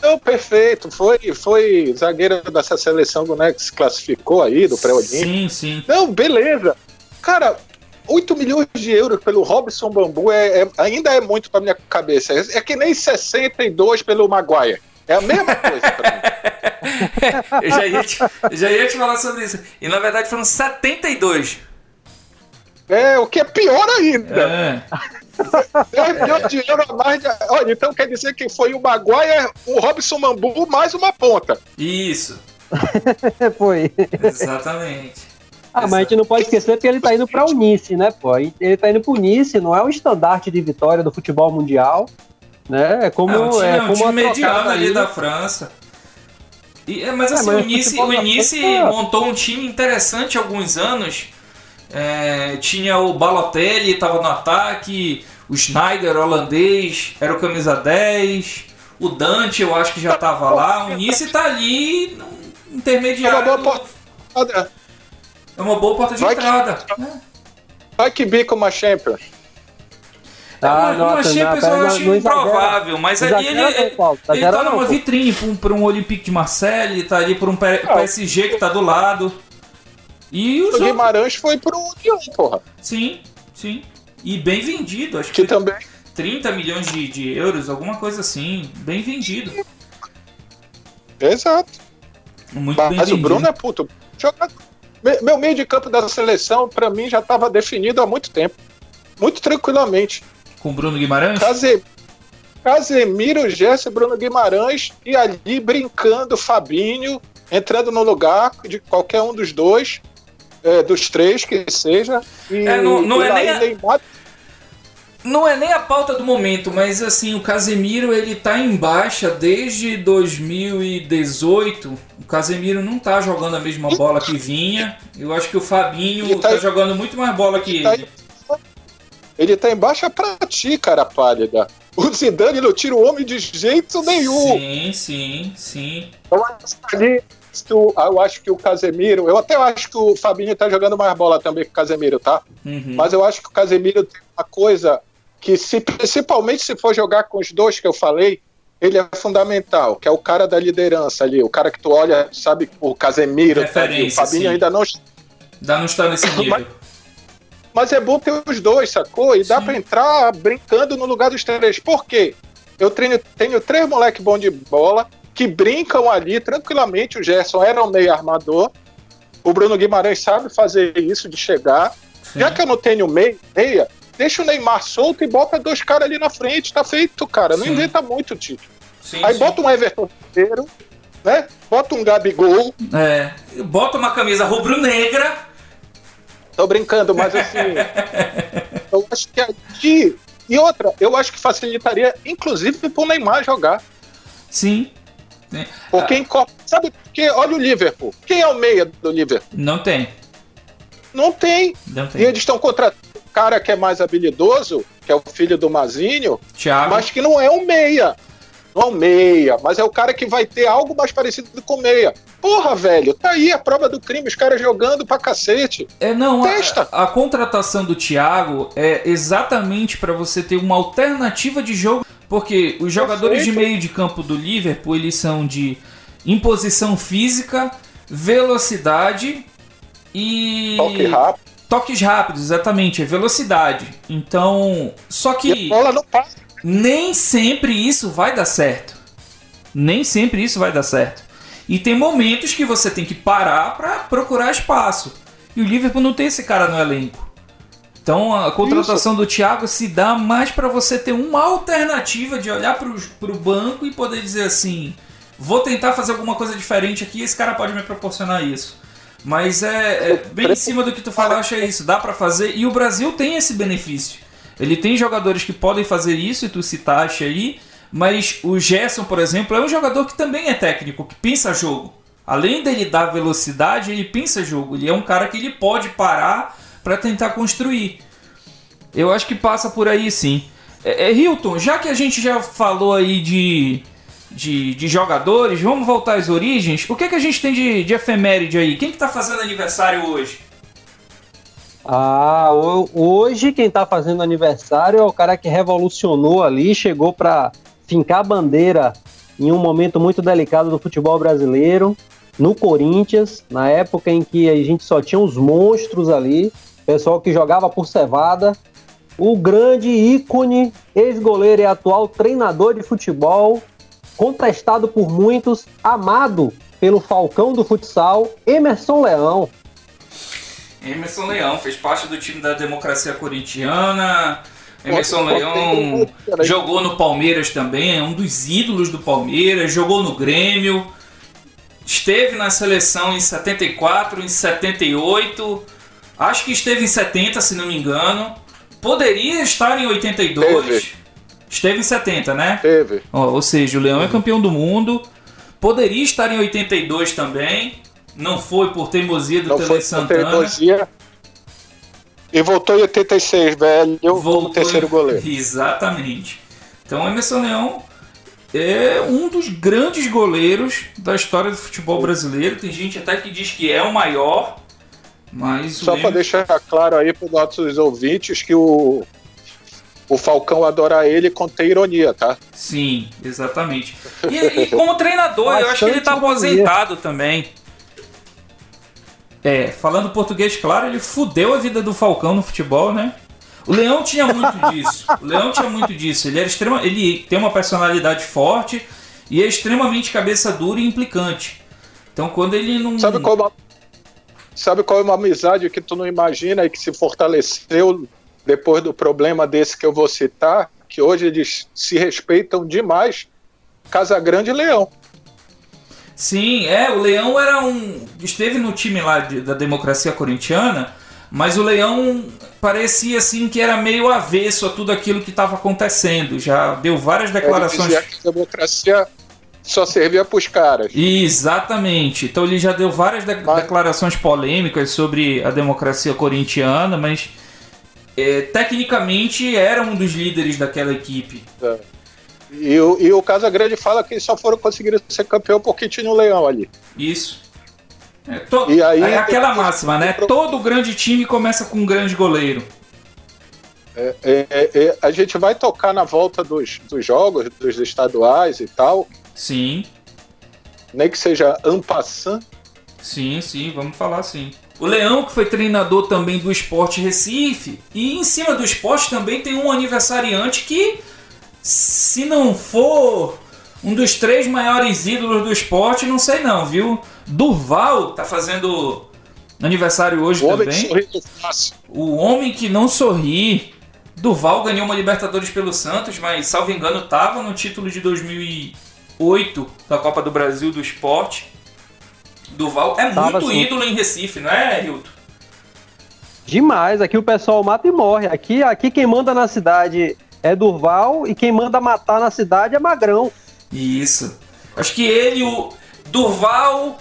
Não, perfeito. Foi, foi zagueiro dessa seleção do né, que se classificou aí, do pré-olímpico.
Sim, sim.
Não, beleza. Cara, 8 milhões de euros pelo Robson Bambu é, é- ainda é muito pra minha cabeça. É, é que nem 62 pelo Maguire. É a mesma coisa pra mim.
Eu já ia, te, já ia te falar sobre isso. E na verdade foram 72.
É, o que é pior ainda.
É.
10 milhões de euros a mais. De... Olha, então quer dizer que foi o Maguire, o Robson Bambu, mais uma ponta.
Isso,
Foi.
exatamente.
Ah, mas a gente não pode esquecer que ele tá indo pra Unice, né, pô? Ele tá indo pro Unice, não é um estandarte de vitória do futebol mundial, né? É como,
É um time,
é
é um
como
time mediano ali da França. E, é, mas
É,
assim,
mas
o
o
Nice, o Nice montou um time interessante há alguns anos. É, tinha o Balotelli, estava no ataque. O Schneider, holandês, era o camisa 10. O Dante, eu acho que já estava lá. O Nice tá ali no
É uma
intermediário.
boa porta.
É uma boa porta de
Vai que-
entrada.
Vai que bica uma Champions.
É uma,
Ah,
uma Champions
não,
eu acho improvável, mas ali ele,
não,
ele, ele tá
não,
numa vitrine pra um, pra um Olympique de Marseille, tá ali por um. PSG que tá do lado. E os
O
outros,
Guimarães foi pro União, porra.
sim, sim. E bem vendido, acho
Que
que
também.
30 milhões de, de euros, alguma coisa assim. Bem vendido.
Exato.
Muito bem
Mas o
vendido.
Bruno é puto. Meu meio de campo da seleção, pra mim, já tava definido há muito tempo. Muito tranquilamente.
Com o Bruno Guimarães?
Case- Casemiro, Gerson, Bruno Guimarães e ali brincando Fabinho, entrando no lugar de qualquer um dos dois, é, dos três que seja. E,
É, não- não
e
é nem a-
Neymar-
Não é nem a pauta do momento, mas assim, o Casemiro ele tá em baixa desde 2018. O Casemiro não tá jogando a mesma bola que vinha. Eu acho que o Fabinho
Ele tá-
tá, jogando muito mais bola que
tá
ele.
Ele tá em baixa pra ti, cara pálida. O Zidane não tira o homem de jeito nenhum.
Sim, sim, sim.
Que ali, que o- eu acho que o Casemiro, eu até acho que o Fabinho tá jogando mais bola também que o Casemiro, tá?
Uhum.
Mas eu acho que o Casemiro tem uma coisa que, se, principalmente se for jogar com os dois que eu falei, ele é fundamental, que é o cara da liderança ali, o cara que tu olha, sabe, o Casemiro, tá ali, o
Referência,
Fabinho
sim.
ainda não.
Ainda não está nesse nível.
Mas é bom ter os dois, sacou? E dá
Sim.
pra entrar brincando no lugar dos três. Por quê? Eu treino, tenho três moleques bons de bola que brincam ali tranquilamente. O Gerson era um meio armador. O Bruno Guimarães sabe fazer isso de chegar.
Sim.
Já que eu não tenho meia, meia, deixa o Neymar solto e bota dois caras ali na frente. Tá feito, cara. Não
Sim.
inventa muito, Tite.
Sim,
Aí bota um Everton inteiro, né? Bota um Gabigol.
É, bota uma camisa rubro-negra.
Tô brincando, mas assim. eu acho que aqui. E outra, eu acho que facilitaria, inclusive, pro Neymar jogar.
Sim. Sim.
Porque em Copa. Sabe por quê? Olha o Liverpool. Quem é o meia do Liverpool?
Não tem.
Não tem.
Não
E
tem.
eles estão contratando um cara que é mais habilidoso, que é o filho do Mazinho,
Thiago.
mas que não é um meia. Não é um meia, mas é o cara que vai ter algo mais parecido com meia. Porra, velho, tá aí a prova do crime, os caras jogando pra cacete.
É, não,
Testa.
a, a contratação do Thiago é exatamente para você ter uma alternativa de jogo, porque os jogadores de
Perfeito.
meio de campo do Liverpool, eles são de imposição física, velocidade e
Toque rápido.
toques rápidos, exatamente, é velocidade. Então, só que
a bola não passa.
nem sempre isso vai dar certo. Nem sempre isso vai dar certo. E tem momentos que você tem que parar para procurar espaço. E o Liverpool não tem esse cara no elenco. Então a contratação do Thiago se dá mais para você ter uma alternativa de olhar para o banco e poder dizer assim: vou tentar fazer alguma coisa diferente aqui, esse cara pode me proporcionar isso. Mas é, é bem em cima do que tu falaste, é isso, dá para fazer. E o Brasil tem esse benefício. Ele tem jogadores que podem fazer isso, e tu citaste aí, mas o Gerson, por exemplo, é um jogador que também é técnico, que pensa jogo. Além dele dar velocidade, ele pensa jogo. Ele é um cara que ele pode parar para tentar construir. Eu acho que passa por aí sim. É, é, Hilton, já que a gente já falou aí de, de, de jogadores, vamos voltar às origens. O que, que a gente tem de, de efeméride aí? Quem que tá fazendo aniversário hoje?
Ah, ho- hoje quem tá fazendo aniversário é o cara que revolucionou ali, chegou pra fincar a bandeira em um momento muito delicado do futebol brasileiro, no Corinthians, na época em que a gente só tinha os monstros ali, pessoal que jogava por cevada, o grande ícone, ex-goleiro e atual treinador de futebol, contestado por muitos, amado pelo Falcão do futsal, Emerson Leão.
Emerson Leão fez parte do time da democracia corintiana. Emerson Leão jogou no Palmeiras também, é um dos ídolos do Palmeiras, jogou no Grêmio, esteve na seleção em 74, em 78, acho que esteve em 70, se não me engano. Poderia estar em 82.
Teve.
Esteve em 70, né?
Teve.
Ó, ou seja, o Leão é campeão do mundo. Poderia estar em 82 também. Não foi por teimosia do
Não
Tele
foi
Santana.
teimosia. E voltou em 86, velho, como
Voltou-
terceiro goleiro.
Exatamente. Então, Emerson Leão é um dos grandes goleiros da história do futebol brasileiro. Tem gente até que diz que é o maior, mas
Só para deixar claro aí para os nossos ouvintes que o, o Falcão adora ele contém ironia, tá?
Sim, exatamente. E, e como treinador, eu acho que ele tá
Bastante
aposentado também. É, falando português, claro, ele fudeu a vida do Falcão no futebol, né? O Leão tinha muito disso. O Leão tinha muito disso. Ele era extrema, ele tem uma personalidade forte e é extremamente cabeça dura e implicante. Então, quando ele não
Sabe qual, é sabe qual é uma amizade que tu não imagina e que se fortaleceu depois do problema desse que eu vou citar? Que hoje eles se respeitam demais. Casa Grande e Leão.
Sim, é, o Leão era um. Esteve no time lá de- da democracia corintiana, mas o Leão parecia assim que era meio avesso a tudo aquilo que estava acontecendo. Já deu várias
Ele
declarações.
dizia que a democracia só servia para os caras.
Exatamente. Então ele já deu várias de-
Mas-
declarações polêmicas sobre a democracia corintiana, mas é, tecnicamente era um dos líderes daquela equipe.
E, o- e o Casa Grande fala que eles só foram conseguir ser campeão porque tinha o Leão ali.
Isso. É, to-
E aí-
é aquela máxima, né? Todo grande time começa com um grande goleiro.
É, é, é, a gente vai tocar na volta dos, dos jogos, dos estaduais e tal,
Sim.
nem que seja ampassant.
Sim, sim, vamos falar sim. O Leão, que foi treinador também do Esporte Recife, e em cima do esporte também tem um aniversariante que, se não for um dos três maiores ídolos do esporte, não sei não, viu? Durval tá fazendo aniversário hoje
O homem de
também.
sorriso fácil.
O homem que não sorri. Durval ganhou uma Libertadores pelo Santos, mas, salvo engano, tava no título de 2008 da Copa do Brasil do Esporte. Durval é
Tava,
muito
sim.
ídolo em Recife, não é, Hilton?
Demais, aqui o pessoal mata e morre. Aqui, aqui quem manda na cidade é Durval e quem manda matar na cidade é Magrão.
Isso. Acho que ele, o Durval,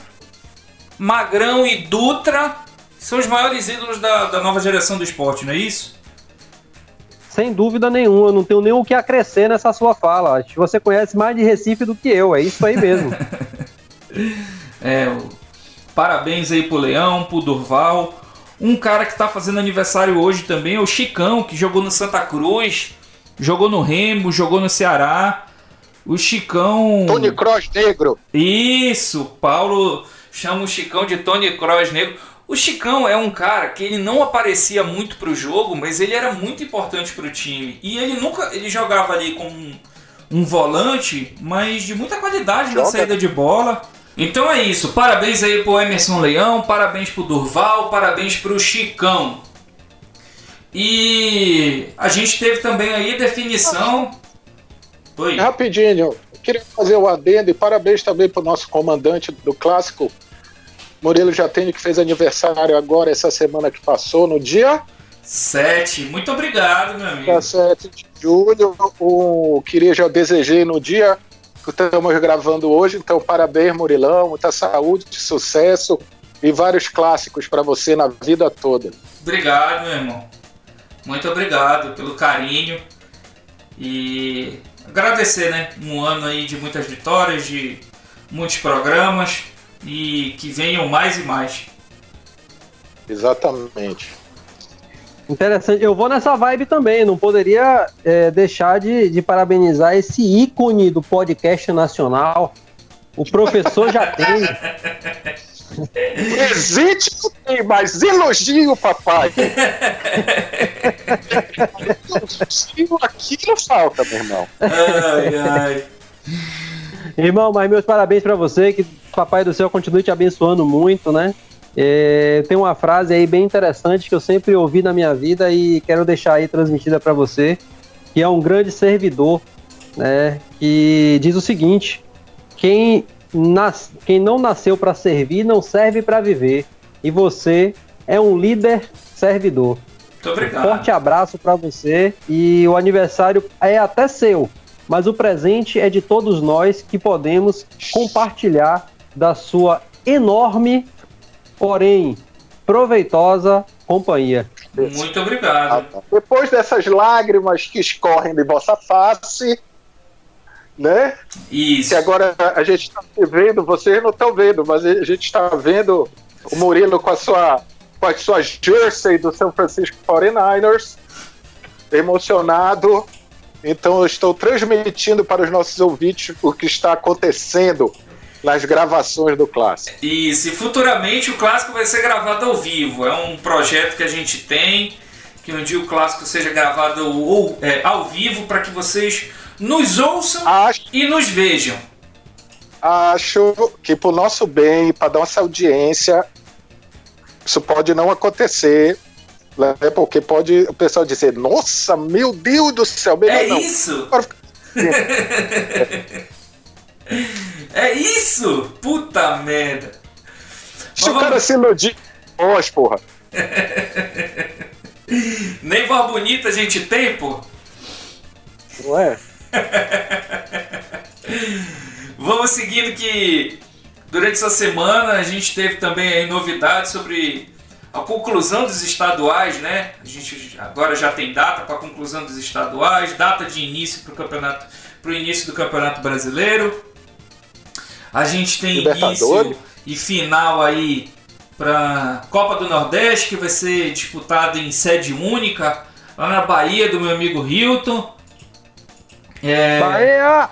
Magrão e Dutra são os maiores ídolos da, da nova geração do esporte, não é isso?
Sem dúvida nenhuma, eu não tenho nem o que acrescer nessa sua fala. Acho que você conhece mais de Recife do que eu, é isso aí mesmo.
É, parabéns aí pro Leão, pro Durval. Um cara que tá fazendo aniversário hoje também é o Chicão, que jogou no Santa Cruz, jogou no Remo, jogou no Ceará. O Chicão.
Tony Cross Negro.
Isso, Paulo chama o Chicão de Tony Kroos Negro. O Chicão é um cara que ele não aparecia muito pro jogo, mas ele era muito importante pro time. E ele nunca, ele jogava ali com um, um volante, mas de muita qualidade na
Joga.
saída de bola. Então é isso, parabéns aí pro Emerson Leão, parabéns pro Durval, parabéns pro Chicão. E a gente teve também aí definição. Oi.
Rapidinho, eu queria fazer o adendo e parabéns também para o nosso comandante do clássico, Murilo Jatene, que fez aniversário agora, essa semana que passou, no dia
Sete. Muito obrigado, meu amigo.
17 de julho. O queria já desejei no dia que estamos gravando hoje, então parabéns, Murilão, muita saúde, sucesso e vários clássicos para você na vida toda.
Obrigado, meu irmão. Muito obrigado pelo carinho. E agradecer, né? Um ano aí de muitas vitórias, de muitos programas e que venham mais e mais.
Exatamente.
Interessante. Eu vou nessa vibe também. Não poderia é, deixar de, de parabenizar esse ícone do podcast nacional. O professor já tem.
Presente não tem, mas elogio, papai. elogio aqui não falta, meu irmão.
Ai, ai.
Irmão, mas meus parabéns pra você. Que o Papai do Céu continue te abençoando muito, né? É, tem uma frase aí bem interessante que eu sempre ouvi na minha vida e quero deixar aí transmitida pra você, que é um grande servidor, né? Que diz o seguinte: quem, nas, quem não nasceu pra servir não serve pra viver. E você é um líder servidor.
Muito obrigado.
Forte abraço pra você e o aniversário é até seu, mas o presente é de todos nós que podemos compartilhar da sua enorme, porém proveitosa companhia.
Muito obrigado.
Depois dessas lágrimas que escorrem de vossa face, né?
Isso.
Que agora a gente está vendo, vocês não estão vendo, mas a gente está vendo o Murilo com a sua com a sua jersey do São Francisco 49ers, emocionado. Então eu estou transmitindo para os nossos ouvintes o que está acontecendo nas gravações do clássico.
Isso, e futuramente o clássico vai ser gravado ao vivo. É um projeto que a gente tem, que um dia o clássico seja gravado ou, é, ao vivo para que vocês nos ouçam
Acho,
e nos vejam.
acho que para o nosso bem, para nossa audiência, isso pode não acontecer. Né? Porque pode o pessoal dizer, nossa, meu Deus do céu, melhor
É
não.
isso? É isso? Puta merda.
Se o cara se iludir, pós, porra.
Nem voz bonita a gente tem, pô.
Não é?
Vamos seguindo que durante essa semana a gente teve também novidades sobre a conclusão dos estaduais, né? A gente agora já tem data para a conclusão dos estaduais, data de início para o campeonato, para o início do campeonato brasileiro. A gente tem início e final aí para Copa do Nordeste que vai ser disputada em sede única lá na Bahia do meu amigo Hilton. É...
Bahia!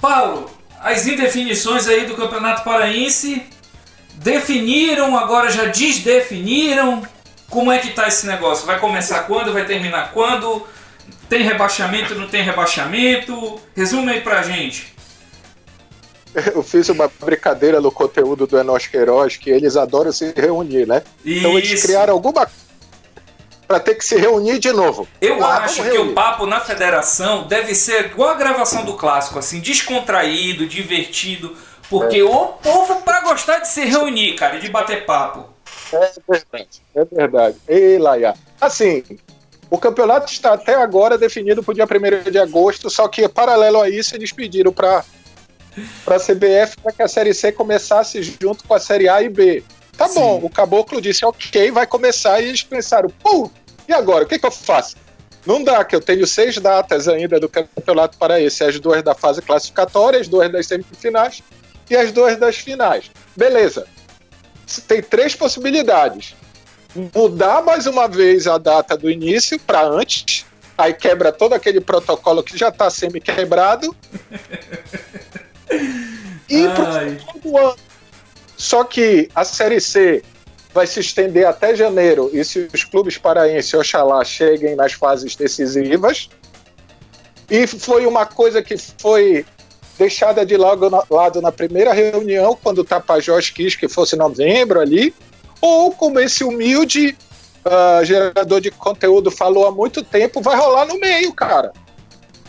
Paulo, as indefinições aí do Campeonato Paraense definiram, agora já desdefiniram. Como é que tá esse negócio? Vai começar quando? Vai terminar quando? Tem rebaixamento, não tem rebaixamento? Resume aí pra gente.
Eu fiz uma brincadeira no conteúdo do Enos Queiroz que eles adoram se reunir, né? Então eles
Isso.
criaram alguma para ter que se reunir de novo.
Eu
Ah,
acho que o papo na federação deve ser igual a gravação do clássico, assim, descontraído, divertido, porque
É.
o povo pra gostar de se reunir, cara, e de bater papo.
É verdade. É verdade. Ei, Laia. Assim, o campeonato está até agora definido para o dia 1 de agosto, só que paralelo a isso eles pediram para para a CBF para que a Série C começasse junto com a Série A e B. Tá
Sim.
bom, o Caboclo disse ok, vai começar, e eles pensaram, pô, e agora, o que, que eu faço? Não dá, que eu tenho seis datas ainda do Campeonato Paraense, as duas da fase classificatória, as duas das semifinais e as duas das finais. Beleza. Tem três possibilidades. Mudar mais uma vez a data do início para antes, aí quebra todo aquele protocolo que já está semi-quebrado. E pro ano. Só que a Série C vai se estender até janeiro, e se os clubes paraenses, oxalá, cheguem nas fases decisivas. E foi uma coisa que foi deixada de lado na primeira reunião, quando o Tapajós quis que fosse novembro ali, ou como esse humilde ah, gerador de conteúdo falou há muito tempo, vai rolar no meio, cara.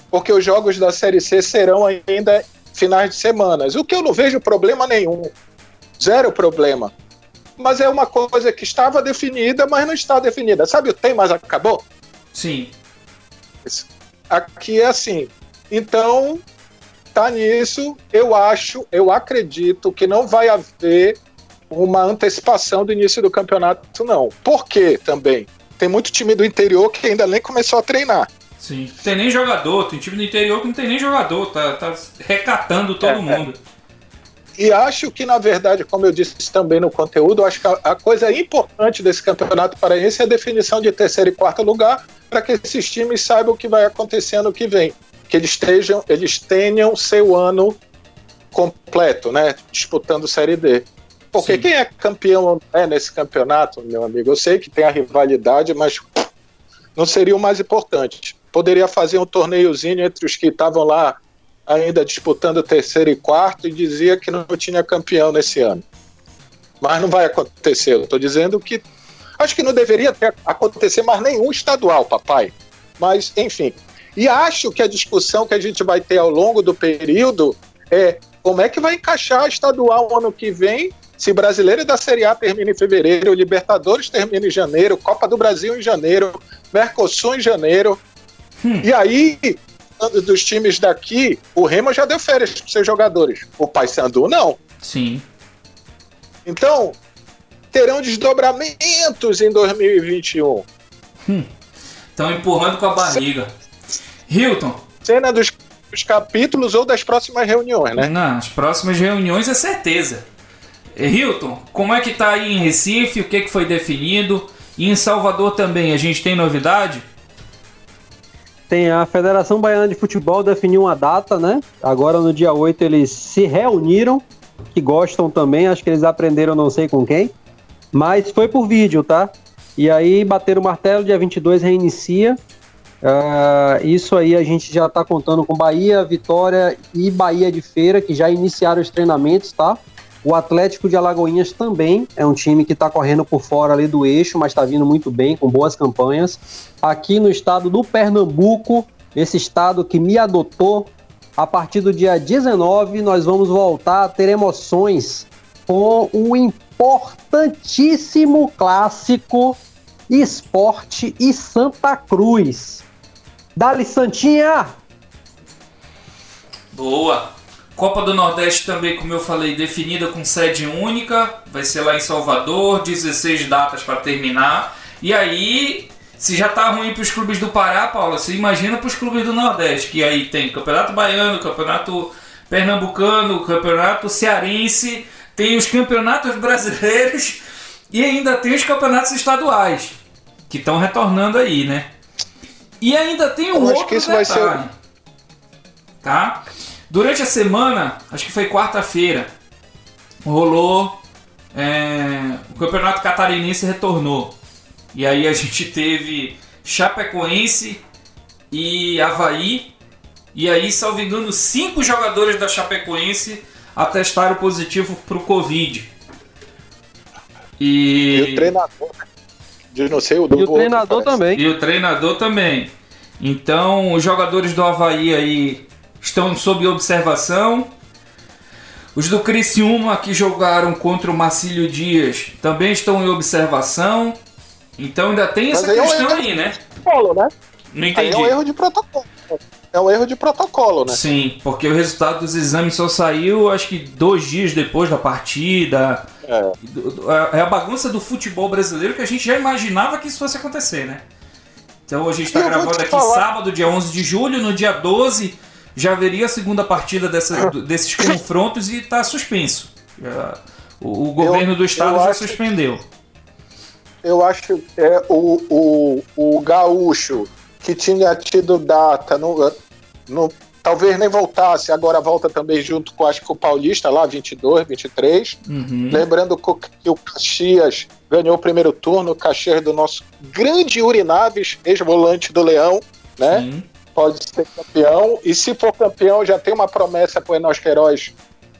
Porque os jogos da Série C serão ainda finais de semanas, o que eu não vejo problema nenhum. Zero problema. Mas é uma coisa que estava definida, mas não está definida. Sabe o tem, mas acabou?
Sim.
Aqui é assim. Então, tá nisso. Eu acho, eu acredito que não vai haver uma antecipação do início do campeonato, não. Por quê também? Tem muito time do interior que ainda nem começou a treinar.
Sim. Não tem nem jogador, tem time do interior que não tem nem jogador, tá, tá recatando todo
É, é.
mundo.
E acho que, na verdade, como eu disse também no conteúdo, acho que a, a coisa importante desse campeonato paraense é a definição de terceiro e quarto lugar, para que esses times saibam o que vai acontecer ano que vem. Que eles, estejam, eles tenham seu ano completo, né? Disputando Série D. Porque
Sim.
quem é campeão ou não é nesse campeonato, meu amigo? Eu sei que tem a rivalidade, mas não seria o mais importante. Poderia fazer um torneiozinho entre os que estavam lá ainda disputando terceiro e quarto e dizia que não tinha campeão nesse ano. Mas não vai acontecer. Eu estou dizendo que acho que não deveria ter, acontecer mais nenhum estadual, papai. Mas, enfim. E acho que a discussão que a gente vai ter ao longo do período é como é que vai encaixar estadual ano que vem, se brasileiro da Série A termina em fevereiro, Libertadores termina em janeiro, Copa do Brasil em janeiro, Mercosul em janeiro. E aí, dos times daqui, o Remo já deu férias para seus jogadores. O Paysandu não.
Sim.
Então, terão desdobramentos em 2021.
Estão empurrando com a barriga. Hilton,
Cena dos, dos capítulos ou das próximas reuniões, né?
nas próximas reuniões é certeza. Hilton, como é que tá aí em Recife? O que, que foi definido? E em Salvador também, a gente tem novidade?
Tem a Federação Baiana de Futebol definiu uma data, né? Agora no dia 8 eles se reuniram, que gostam também, acho que eles aprenderam não sei com quem, mas foi por vídeo, tá? E aí bateram o martelo, dia 22 reinicia. Ah, isso aí a gente já tá contando com Bahia, Vitória e Bahia de Feira, que já iniciaram os treinamentos, tá? O Atlético de Alagoinhas também é um time que está correndo por fora ali do eixo, mas está vindo muito bem, com boas campanhas. Aqui no estado do Pernambuco, esse estado que me adotou, a partir do dia 19 nós vamos voltar a ter emoções com o importantíssimo clássico Esporte e Santa Cruz. Dali Santinha!
Boa! Copa do Nordeste também, como eu falei, definida com sede única. Vai ser lá em Salvador, 16 datas para terminar. E aí, se já tá ruim para os clubes do Pará, Paula, você imagina para os clubes do Nordeste, que aí tem Campeonato Baiano, Campeonato Pernambucano, Campeonato Cearense, tem os campeonatos brasileiros e ainda tem os campeonatos estaduais, que estão retornando aí, né? E ainda tem um
Eu acho
outro
que isso vai ser-
detalhe, tá? Durante a semana, acho que foi quarta-feira, rolou é, o campeonato catarinense retornou. E aí a gente teve Chapecoense e Havaí. E aí, salvo engano, cinco jogadores da Chapecoense atestaram positivo para o Covid. E,
E o treinador? De não sei o do
E o
outro,
treinador
parece.
também.
e o treinador também. Então, os jogadores do Havaí aí estão sob observação. Os do Criciúma que jogaram contra o Marcílio Dias também estão em observação. Então ainda tem essa
Mas aí é um
questão
erro
aí, né?
Protocolo, né?
Não
Aí
entendi.
é um erro de protocolo. É um erro de protocolo, né?
Sim, porque o resultado dos exames só saiu acho que dois dias depois da partida.
É.
É a bagunça do futebol brasileiro que a gente já imaginava que isso fosse acontecer, né? Então a gente está
eu
gravando aqui
falar-
sábado, dia 11 de julho, no dia 12 já haveria a segunda partida dessa- desses confrontos e está suspenso. Já- o, o governo do estado
eu
já
acho-
suspendeu.
Eu acho que é, o, o, o gaúcho que tinha tido data, no, no, talvez nem voltasse, agora volta também junto com acho que o Paulista lá, 22, 23.
Uhum.
Lembrando que o- Caxias ganhou o primeiro turno, o Caxias do nosso grande Yuri Naves, ex-volante do Leão, né?
Sim.
Pode ser campeão. E se for campeão, já tem uma promessa para o Enos Queiroz.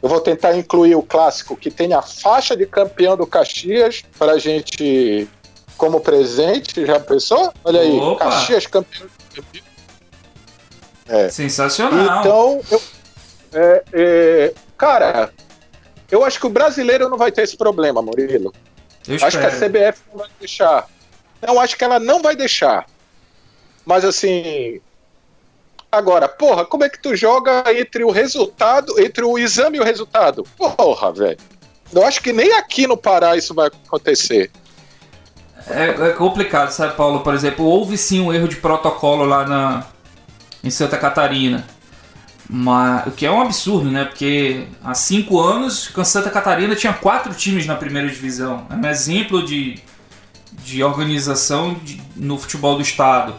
Eu vou tentar incluir o clássico, que tem a faixa de campeão do Caxias, para a gente, como presente. Já pensou? Olha aí,
Opa!
Caxias campeão.
Sensacional.
Então, eu- é, é, cara, eu acho que o brasileiro não vai ter esse problema, Murilo.
eu
Acho que a. CBF não vai deixar. Não, acho que ela não vai deixar. Mas assim. Agora, porra, como é que tu joga entre o resultado, entre o exame e o resultado? Porra, velho. Eu acho que nem aqui no Pará isso vai acontecer.
É, é complicado, sabe, Paulo? Por exemplo, houve sim um erro de protocolo lá na, em Santa Catarina. Mas, o que é um absurdo, né? Porque há cinco anos, Santa Catarina tinha quatro times na primeira divisão. É um exemplo de, de organização de- no futebol do estado.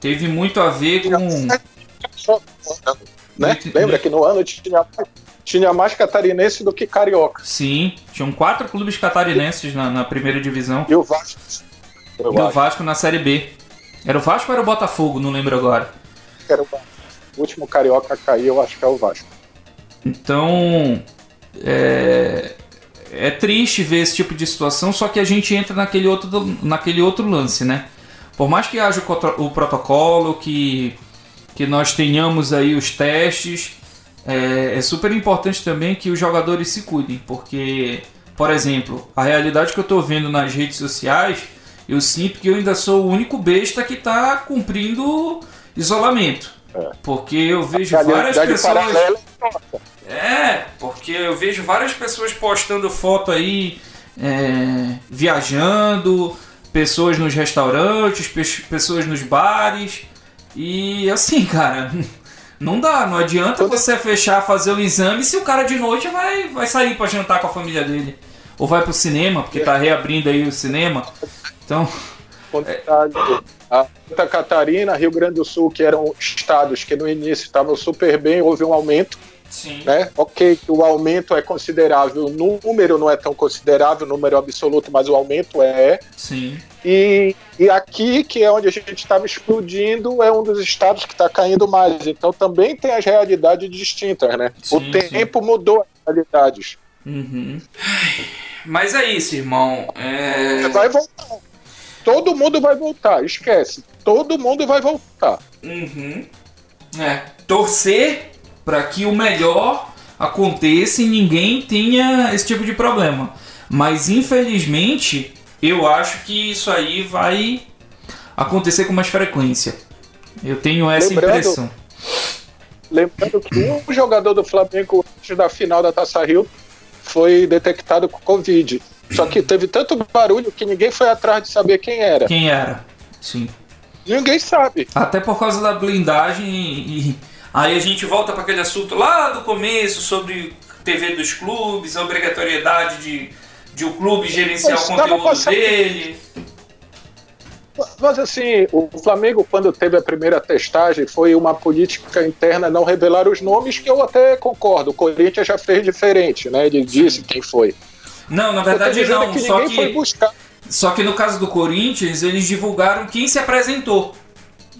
Teve muito a ver com.
Né? Lembra que no ano tinha, tinha mais catarinense do que carioca.
Sim, tinham quatro clubes catarinenses na, na primeira divisão.
E o Vasco.
E o Vasco na Série B. Era o Vasco ou era o Botafogo? Não lembro agora.
Que era o Vasco. O último carioca a cair, eu acho que é o Vasco.
Então, é, é triste ver esse tipo de situação, só que a gente entra naquele outro, naquele outro lance, né? Por mais que haja o, protocolo, que, que nós tenhamos aí os testes, é, é super importante também que os jogadores se cuidem, porque, por exemplo, a realidade que eu tô vendo nas redes sociais, eu sinto que eu ainda sou o único besta que tá cumprindo isolamento. Porque eu vejo várias pessoas.
é.
É, porque eu vejo várias pessoas postando foto aí, é, viajando, pessoas nos restaurantes, pe- pessoas nos bares. E assim, cara, não dá, não adianta você fechar, fazer o exame se o cara de noite vai, vai sair pra jantar com a família dele. Ou vai pro cinema, porque tá reabrindo aí o cinema. Então,
Contrário. A Santa Catarina, Rio Grande do Sul, que eram estados que no início estavam super bem, houve um aumento,
sim.
né? Ok, o aumento é considerável, o número não é tão considerável, o número absoluto, mas o aumento é.
Sim.
E, e aqui, que é onde a gente estava explodindo, é um dos estados que está caindo mais. Então também tem as realidades distintas, né? o
Sim,
tempo mudou as realidades.
Uhum. Mas é isso, irmão. É...
Vai voltar. Todo mundo vai voltar, esquece. Todo mundo vai voltar.
Uhum. É, torcer para que o melhor aconteça e ninguém tenha esse tipo de problema. Mas infelizmente, eu acho que isso aí vai acontecer com mais frequência. Eu tenho essa
Lembrando-
impressão.
Lembrando que um jogador do Flamengo antes da final da Taça Rio foi detectado com Covid. Só que teve tanto barulho que ninguém foi atrás de saber quem era.
Quem era? Sim.
Ninguém sabe.
Até por causa da blindagem e, aí a gente volta para aquele assunto lá do começo sobre TV dos clubes, a obrigatoriedade de, de o clube gerenciar
Mas
o conteúdo
passando-
dele.
Mas assim, o Flamengo, quando teve a primeira testagem, foi uma política interna não revelar os nomes, que eu até concordo. O Corinthians já fez diferente, né? Ele disse quem foi.
Não, na verdade não.
que
Só que,
buscar.
só que no caso do Corinthians, eles divulgaram quem se apresentou.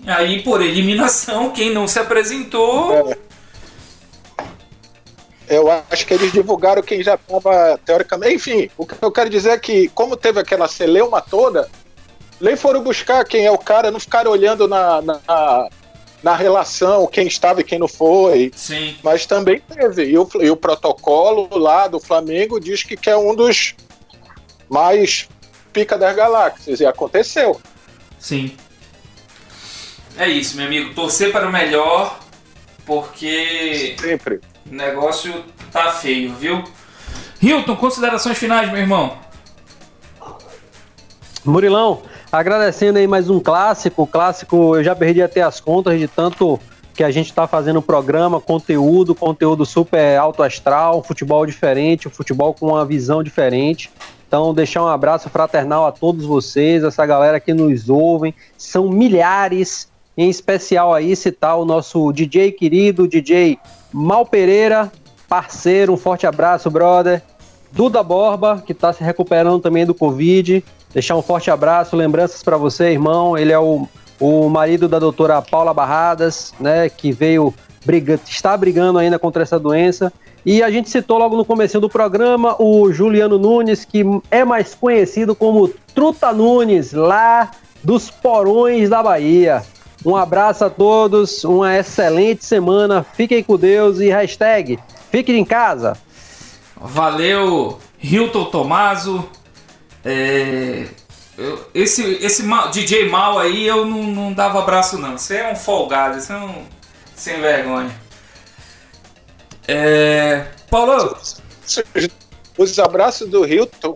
Aí, por eliminação, quem não se apresentou.
É. Eu acho que eles divulgaram quem já estava teoricamente. Enfim, o que eu quero dizer é que, como teve aquela celeuma toda, nem foram buscar quem é o cara, não ficaram olhando na, na, na relação, quem estava e quem não foi.
Sim.
Mas também teve. E o, e o protocolo lá do Flamengo diz que, que é um dos mais pica das galáxias. E aconteceu.
Sim. É isso, meu amigo. Torcer para o melhor, porque
Sempre.
o negócio tá feio, viu? Hilton, considerações finais, meu irmão.
Murilão, agradecendo aí mais um clássico. Clássico eu já perdi até as contas de tanto que a gente tá fazendo programa, conteúdo, conteúdo super alto astral, futebol diferente, futebol com uma visão diferente. Então, deixar um abraço fraternal a todos vocês, essa galera que nos ouvem. São milhares, em especial aí citar o nosso DJ querido, DJ Mal Pereira, parceiro, um forte abraço, brother. Duda Borba, que está se recuperando também do Covid. Deixar um forte abraço, lembranças para você, irmão. Ele é o, o marido da doutora Paula Barradas, né, que veio briga, está brigando ainda contra essa doença. E a gente citou logo no começo do programa o Juliano Nunes, que é mais conhecido como Truta Nunes, lá dos porões da Bahia. Um abraço a todos, uma excelente semana, fiquem com Deus e hashtag fiquem em casa.
Valeu, Hilton Tomaso. É, eu- esse esse mal- DJ mal aí eu não, não dava abraço não. Você é um folgado, você é um sem vergonha. É, Paulo,
Os abraços do Hilton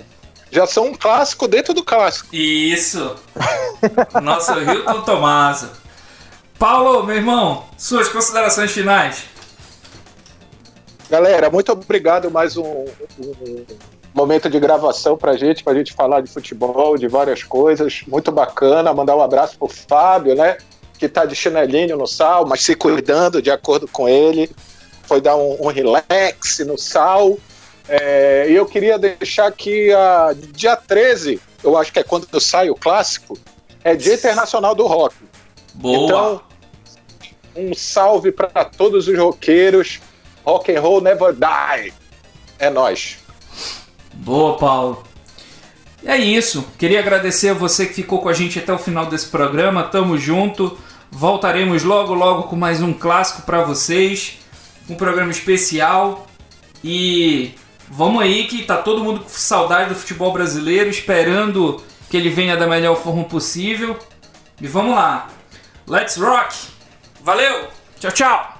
já são um clássico dentro do clássico.
Isso. Nosso Hilton Tomaso. Paulo, meu irmão, suas considerações finais.
Galera, muito obrigado mais um, um momento de gravação pra gente, pra gente falar de futebol, de várias coisas. Muito bacana. Mandar um abraço pro Fábio, né? Que tá de chinelinho no sal, mas se cuidando de acordo com ele. Foi dar um, um relax no sal. É, e eu queria deixar aqui a dia 13, eu acho que é quando sai o clássico, é Dia Internacional do Rock.
Boa.
Então, um salve para todos os roqueiros. Rock and roll never die. É nós.
Boa, Paulo. É isso. Queria agradecer a você que ficou com a gente até o final desse programa. Tamo junto. Voltaremos logo, logo com mais um clássico para vocês. Um programa especial. E vamos aí que tá todo mundo com saudade do futebol brasileiro, esperando que ele venha da melhor forma possível. E vamos lá. Let's rock. Valeu. Tchau, tchau.